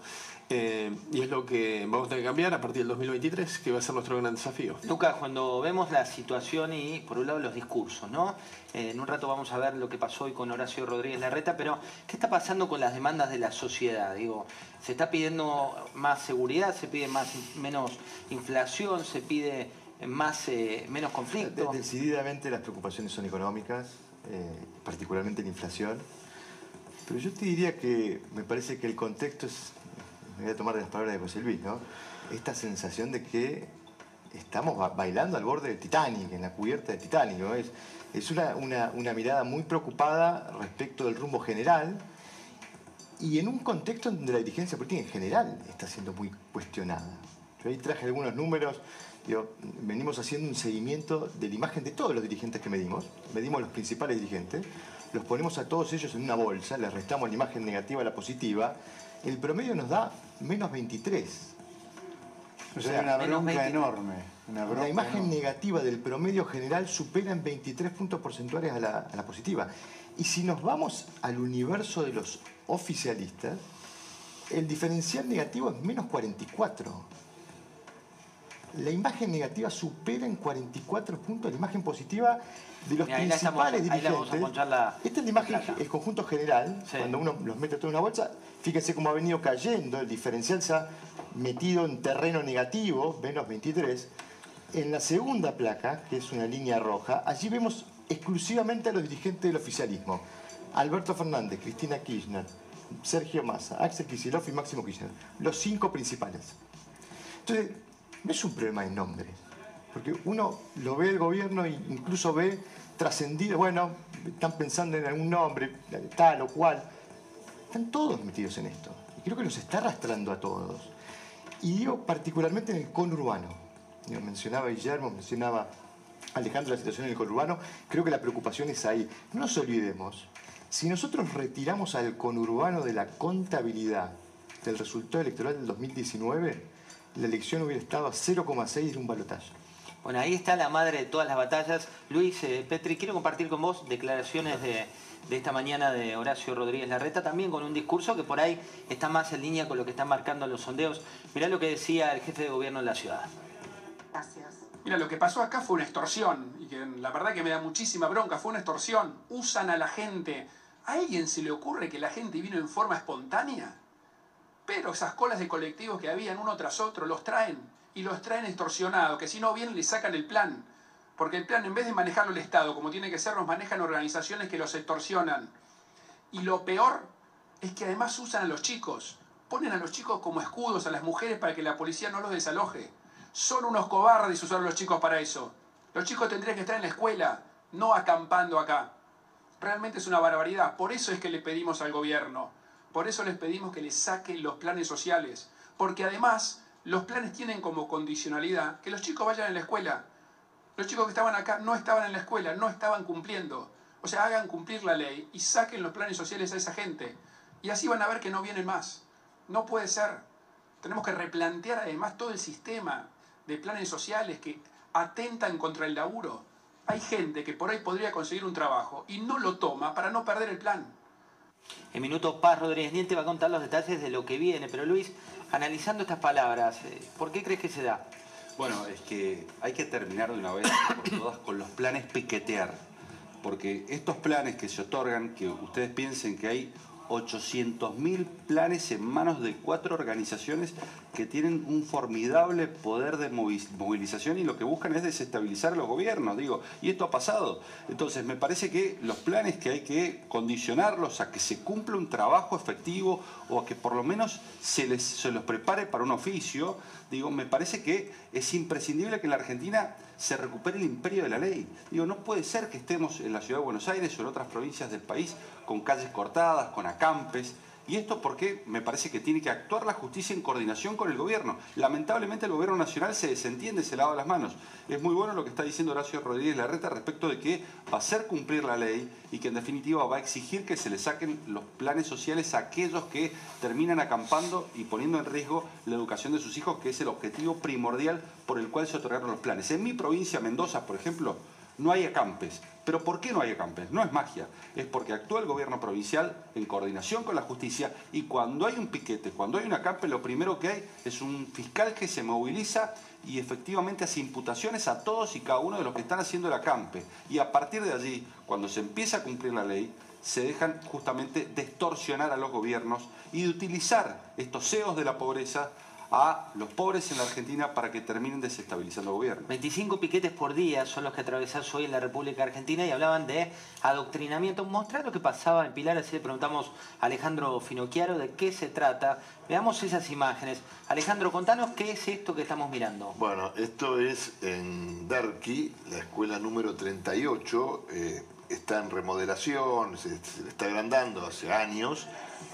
Eh, y es lo que vamos a tener que cambiar a partir del 2023, que va a ser nuestro gran desafío. Lucas, cuando vemos la situación y por un lado los discursos, ¿no? Eh, en un rato vamos a ver lo que pasó hoy con Horacio Rodríguez Larreta, pero ¿qué está pasando con las demandas de la sociedad? Digo, ¿se está pidiendo más seguridad, se pide más, menos inflación, se pide más, eh, menos conflicto? Decididamente las preocupaciones son económicas, eh, particularmente la inflación. Pero yo te diría que me parece que el contexto es voy a tomar de las palabras de José Luis, ¿no? Esta sensación de que estamos bailando al borde del Titanic, en la cubierta del Titanic, ¿no? Es, es una, una, una, mirada muy preocupada respecto del rumbo general y en un contexto donde la dirigencia política en general está siendo muy cuestionada. Yo ahí traje algunos números, digo, venimos haciendo un seguimiento de la imagen de todos los dirigentes que medimos, medimos los principales dirigentes, los ponemos a todos ellos en una bolsa, les restamos la imagen negativa a la positiva, el promedio nos da menos 23. O sea, una bronca 20. enorme. Una bronca la imagen enorme. negativa del promedio general supera en 23 puntos porcentuales a la, a la positiva. Y si nos vamos al universo de los oficialistas, el diferencial negativo es menos 44. La imagen negativa supera en 44 puntos la imagen positiva de los Mira, estamos- principales ahí la vamos a dirigentes. la- Esta es la imagen, el conjunto general, cuando uno los mete todo en una bolsa, fíjense cómo ha venido cayendo, el diferencial se ha metido en terreno negativo, menos 23. En la segunda placa, que es una línea roja, allí vemos exclusivamente a los dirigentes del oficialismo. Alberto Fernández, Cristina Kirchner, Sergio Massa, Axel Kicillof y Máximo Kirchner. Los cinco principales. Entonces, no es un problema de nombres. Porque uno lo ve el gobierno e incluso ve trascendido, bueno, están pensando en algún nombre, tal o cual. Están todos metidos en esto. Y creo que los está arrastrando a todos. Y digo particularmente en el conurbano. Digo, mencionaba Guillermo, mencionaba Alejandro la situación en el conurbano. Creo que la preocupación es ahí. No nos olvidemos, si nosotros retiramos al conurbano de la contabilidad del resultado electoral del 2019, la elección hubiera estado a 0,6 de un balotaje. Bueno, ahí está la madre de todas las batallas. Luis, eh, Petri, quiero compartir con vos declaraciones de, de esta mañana de Horacio Rodríguez Larreta, también con un discurso que por ahí está más en línea con lo que están marcando los sondeos. Mirá lo que decía el jefe de gobierno de la ciudad. Gracias. Mira, lo que pasó acá fue una extorsión, y que la verdad que me da muchísima bronca, fue una extorsión. Usan a la gente. ¿A alguien se le ocurre que la gente vino en forma espontánea? Pero esas colas de colectivos que habían uno tras otro los traen, y los traen extorsionados, que si no vienen le sacan el plan. Porque el plan, en vez de manejarlo el Estado como tiene que ser, los manejan organizaciones que los extorsionan. Y lo peor es que además usan a los chicos. Ponen a los chicos como escudos a las mujeres para que la policía no los desaloje. Son unos cobardes usar a los chicos para eso. Los chicos tendrían que estar en la escuela, no acampando acá. Realmente es una barbaridad. Por eso es que le pedimos al gobierno. Por eso les pedimos que les saquen los planes sociales. Porque además los planes tienen como condicionalidad que los chicos vayan a la escuela. Los chicos que estaban acá no estaban en la escuela, no estaban cumpliendo. O sea, hagan cumplir la ley y saquen los planes sociales a esa gente. Y así van a ver que no vienen más. No puede ser. Tenemos que replantear además todo el sistema de planes sociales que atentan contra el laburo. Hay gente que por ahí podría conseguir un trabajo y no lo toma para no perder el plan. En minutos Paz Rodríguez Niente va a contar los detalles de lo que viene. Pero Luis, analizando estas palabras, eh, ¿por qué crees que se da? Bueno, es que hay que terminar de una vez por todas con los planes piquetear. Porque estos planes que se otorgan, que ustedes piensen que hay 800.000 planes en manos de cuatro organizaciones que tienen un formidable poder de movi- movilización y lo que buscan es desestabilizar a los gobiernos, digo, y esto ha pasado. Entonces, me parece que los planes que hay que condicionarlos a que se cumpla un trabajo efectivo o a que por lo menos se, les, se los prepare para un oficio, digo, me parece que es imprescindible que en la Argentina se recupere el imperio de la ley. Digo, no puede ser que estemos en la ciudad de Buenos Aires o en otras provincias del país con calles cortadas, con acampes. Y esto porque me parece que tiene que actuar la justicia en coordinación con el gobierno. Lamentablemente el gobierno nacional se desentiende, se lava las manos. Es muy bueno lo que está diciendo Horacio Rodríguez Larreta respecto de que va a hacer cumplir la ley y que en definitiva va a exigir que se le saquen los planes sociales a aquellos que terminan acampando y poniendo en riesgo la educación de sus hijos, que es el objetivo primordial por el cual se otorgaron los planes. En mi provincia, Mendoza, por ejemplo, no hay acampes. ¿Pero por qué no hay acampes? No es magia. Es porque actúa el gobierno provincial en coordinación con la justicia y cuando hay un piquete, cuando hay un acampe, lo primero que hay es un fiscal que se moviliza y efectivamente hace imputaciones a todos y cada uno de los que están haciendo el acampe. Y a partir de allí, cuando se empieza a cumplir la ley, se dejan justamente de extorsionar a los gobiernos y de utilizar estos CEOs de la pobreza a los pobres en la Argentina para que terminen desestabilizando el gobierno. 25 piquetes por día son los que atravesás hoy en la República Argentina y hablaban de adoctrinamiento. Mostrar lo que pasaba en Pilar, así le preguntamos a Alejandro Finocchiaro de qué se trata. Veamos esas imágenes. Alejandro, contanos qué es esto que estamos mirando. Bueno, esto es en Derqui, la escuela número 38, eh, está en remodelación, se, se le está agrandando hace años,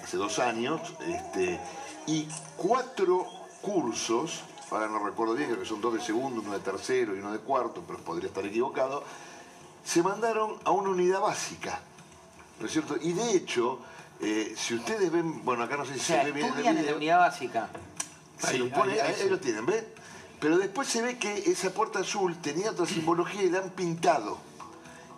hace dos años, este, y cuatro cursos, ahora no recuerdo bien, creo que son dos de segundo, uno de tercero y uno de cuarto, pero podría estar equivocado, se mandaron a una unidad básica, ¿no es cierto? Y de hecho, eh, si ustedes ven, bueno, acá no sé si O sea, se ve bien estudian en la unidad básica. Ahí, Sí, lo pone, ahí- ahí ahí, sí. lo tienen, ¿ves? Pero después se ve que esa puerta azul tenía otra simbología y la han pintado.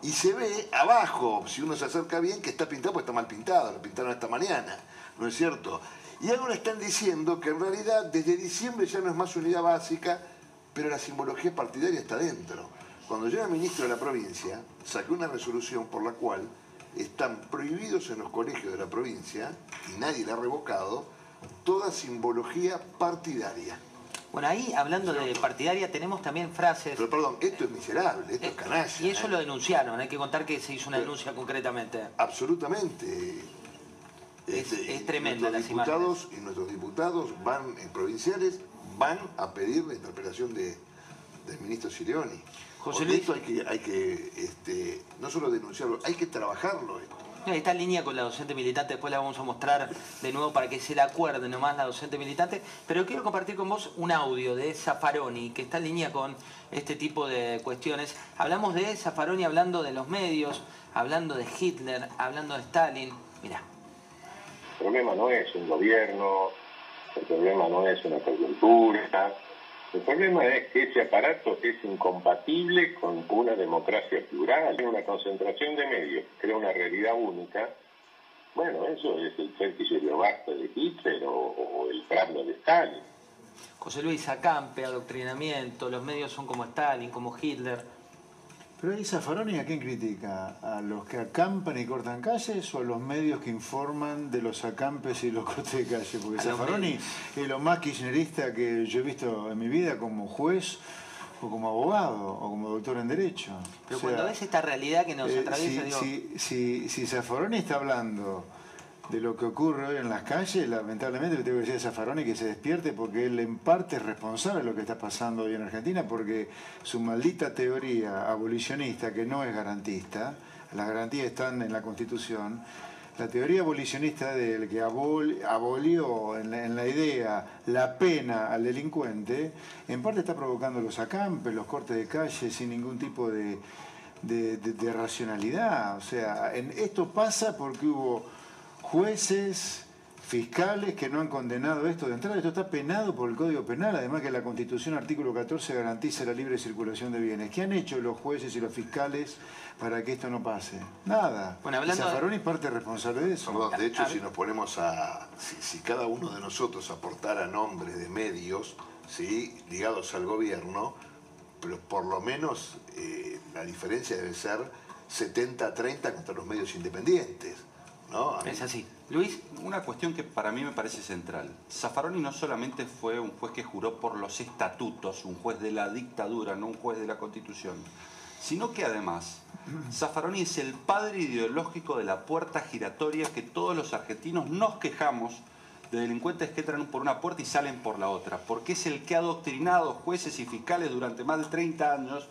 Y se ve abajo, si uno se acerca bien, que está pintado, pues está mal pintado, lo pintaron esta mañana, ¿no es cierto? Y ahora están diciendo que en realidad desde diciembre ya no es más unidad básica, pero la simbología partidaria está dentro. Cuando yo era ministro de la provincia, saqué una resolución por la cual están prohibidos en los colegios de la provincia, y nadie la ha revocado, toda simbología partidaria. Bueno, ahí hablando de partidaria tenemos también frases... Pero perdón, esto es miserable, esto es canalla. Y eso ¿eh? lo denunciaron, hay que contar que se hizo una denuncia concretamente. Absolutamente. Es, Este, es tremenda nuestros las diputados y nuestros diputados van, en provinciales, van a pedir la interpelación de, del ministro Sirioni. José Luis. esto hay que, hay que este, no solo denunciarlo, hay que trabajarlo esto. En línea con la docente militante, después la vamos a mostrar de nuevo para que se la acuerde nomás la docente militante, pero quiero compartir con vos un audio de Zaffaroni, que está en línea con este tipo de cuestiones. Hablamos de Zaffaroni hablando de los medios, hablando de Hitler, hablando de Stalin. Mirá. El problema no es un gobierno, el problema no es una coyuntura, el problema es que ese aparato es incompatible con una democracia plural, una concentración de medios, crea una realidad única. Bueno, eso es el basta de Hitler o, el Brando de Stalin. José Luis Acampe, adoctrinamiento, los medios son como Stalin, como Hitler. Pero ahí Zaffaroni a quién critica? ¿A los que acampan y cortan calles o a los medios que informan de los acampes y los [LAUGHS] cortes de calle? Porque Zaffaroni es lo más kirchnerista que yo he visto en mi vida como juez o como abogado o como doctor en Derecho. Pero O sea, cuando ves esta realidad que nos eh, atraviesa, si, digo, si, si, si Zaffaroni está hablando de lo que ocurre hoy en las calles, lamentablemente le tengo que decir a Zaffaroni que se despierte porque él en parte es responsable de lo que está pasando hoy en Argentina porque su maldita teoría abolicionista, que no es garantista, las garantías están en la Constitución, la teoría abolicionista del que abol- abolió en la, idea la pena al delincuente, en parte está provocando los acampes, los cortes de calle sin ningún tipo de, racionalidad. O sea, esto pasa porque hubo jueces, fiscales que no han condenado esto de entrada. Esto está penado por el Código Penal, además que la Constitución, artículo 14, garantiza la libre circulación de bienes. ¿Qué han hecho los jueces y los fiscales para que esto no pase? Nada. Bueno, hablando Zaffaroni es parte responsable de eso. Perdón, de hecho, si nos ponemos a. Si, si cada uno de nosotros aportara nombres de medios, ¿sí? ligados al gobierno, pero por lo menos eh, la diferencia debe ser 70-30 contra los medios independientes. Es así. Luis. Una cuestión que para mí me parece central. Zaffaroni no solamente fue un juez que juró por los estatutos, un juez de la dictadura, no un juez de la constitución, sino que además Zaffaroni es el padre ideológico de la puerta giratoria que todos los argentinos nos quejamos de delincuentes que entran por una puerta y salen por la otra, porque es el que ha adoctrinado jueces y fiscales durante más de 30 años,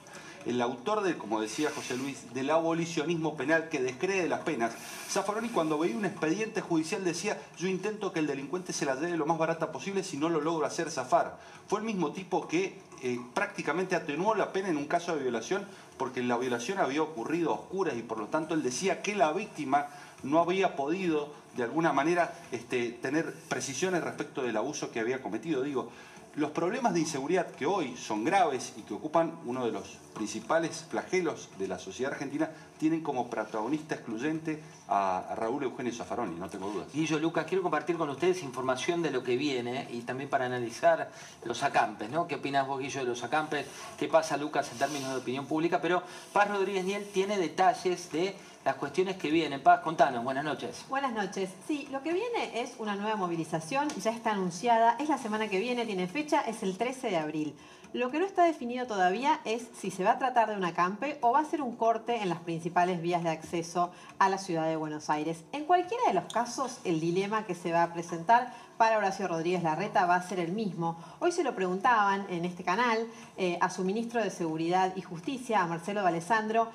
el autor de, como decía José Luis, del abolicionismo penal que descree las penas. Zaffaroni cuando veía un expediente judicial decía, yo intento que el delincuente se la lleve lo más barata posible si no lo logro hacer zafar. Fue el mismo tipo que eh, prácticamente atenuó la pena en un caso de violación porque la violación había ocurrido a oscuras y por lo tanto él decía que la víctima no había podido de alguna manera este, tener precisiones respecto del abuso que había cometido. Digo, los problemas de inseguridad que hoy son graves y que ocupan uno de los principales flagelos de la sociedad argentina tienen como protagonista excluyente a, Raúl Eugenio Zaffaroni, no tengo dudas. Guillo, Lucas, quiero compartir con ustedes información de lo que viene y también para analizar los acampes, ¿no? ¿Qué opinás vos, Guillo, de los acampes? ¿Qué pasa, Lucas, en términos de opinión pública? Pero Paz Rodríguez Niel tiene detalles de las cuestiones que vienen. Paz, contanos, buenas noches. Buenas noches. Sí, lo que viene es una nueva movilización, ya está anunciada, es la semana que viene, tiene fecha, es el 13 de abril. Lo que no está definido todavía es si se va a tratar de un acampe o va a ser un corte en las principales vías de acceso a la ciudad de Buenos Aires. En cualquiera de los casos, el dilema que se va a presentar para Horacio Rodríguez Larreta va a ser el mismo. Hoy se lo preguntaban en este canal eh, a su ministro de Seguridad y Justicia, a Marcelo D'Alessandro,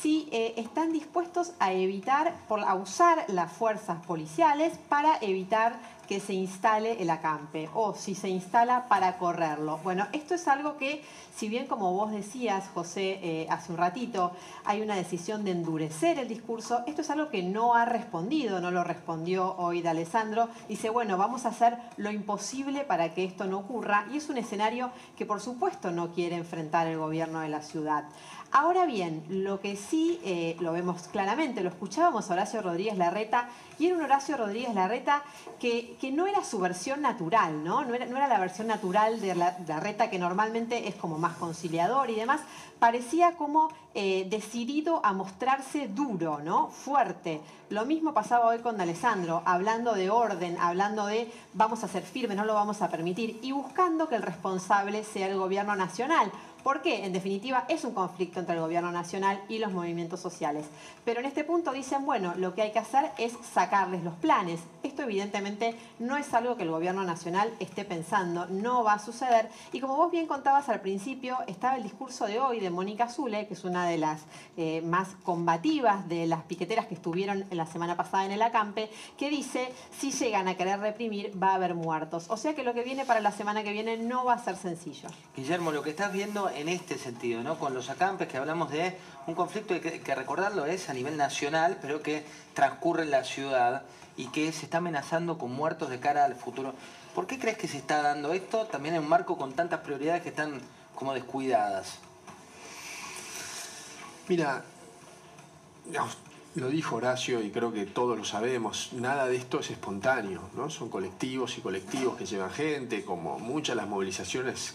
si eh, están dispuestos a evitar, por, a usar las fuerzas policiales para evitar que se instale el acampe o si se instala para correrlo. Bueno, esto es algo que, si bien como vos decías, José, eh, hace un ratito, hay una decisión de endurecer el discurso, esto es algo que no ha respondido, no lo respondió hoy de Alessandro. Dice, bueno, vamos a hacer lo imposible para que esto no ocurra y es un escenario que por supuesto no quiere enfrentar el gobierno de la ciudad. Ahora bien, lo que sí eh, lo vemos claramente, lo escuchábamos a Horacio Rodríguez Larreta, y era un Horacio Rodríguez Larreta que, que no era su versión natural, ¿no? No era, no era la versión natural de la, Larreta que normalmente es como más conciliador y demás, parecía como eh, decidido a mostrarse duro, ¿no? Fuerte. Lo mismo pasaba hoy con Alessandro, hablando de orden, hablando de vamos a ser firmes, no lo vamos a permitir, y buscando que el responsable sea el gobierno nacional porque, en definitiva, es un conflicto entre el gobierno nacional y los movimientos sociales. Pero en este punto dicen, bueno, lo que hay que hacer es sacarles los planes. Esto evidentemente no es algo que el gobierno nacional esté pensando, no va a suceder. Y como vos bien contabas al principio, estaba el discurso de hoy de Mónica Zule, que es una de las eh, más combativas de las piqueteras que estuvieron la semana pasada en el acampe, que dice, si llegan a querer reprimir, va a haber muertos. O sea que lo que viene para la semana que viene no va a ser sencillo. Guillermo, lo que estás viendo en este sentido, ¿no? Con los acampes que hablamos de un conflicto que, que recordarlo es a nivel nacional, pero que transcurre en la ciudad y que se está amenazando con muertos de cara al futuro. ¿Por qué crees que se está dando esto también en un marco con tantas prioridades que están como descuidadas? Mira, lo dijo Horacio y creo que todos lo sabemos, nada de esto es espontáneo, ¿no? Son colectivos y colectivos que llevan gente, como muchas las movilizaciones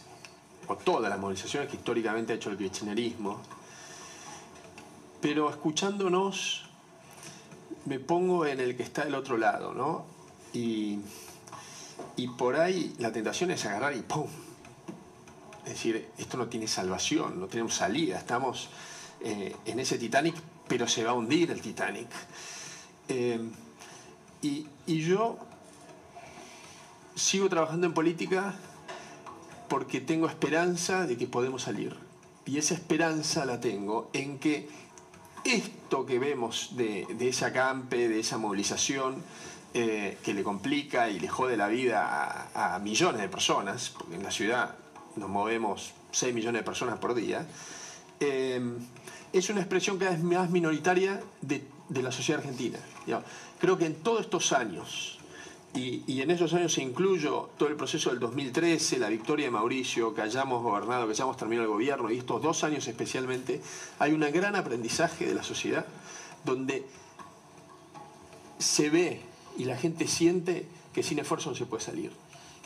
todas las movilizaciones que históricamente ha hecho el kirchnerismo. Pero escuchándonos, me pongo en el que está del otro lado, ¿no? Y, y por ahí la tentación es agarrar y ¡pum! Es decir, esto no tiene salvación, no tenemos salida, estamos eh, en ese Titanic, pero se va a hundir el Titanic. Eh, y, y yo sigo trabajando en política porque tengo esperanza de que podemos salir. Y esa esperanza la tengo en que esto que vemos de, ese acampe, de esa movilización, eh, que le complica y le jode la vida a, millones de personas, porque en la ciudad nos movemos 6 millones de personas por día, eh, es una expresión cada vez más minoritaria de, la sociedad argentina. Creo que en todos estos años y, en esos años incluyo todo el proceso del 2013, la victoria de Mauricio, que hayamos gobernado, que hayamos terminado el gobierno, y estos dos años especialmente, hay un gran aprendizaje de la sociedad donde se ve y la gente siente que sin esfuerzo no se puede salir.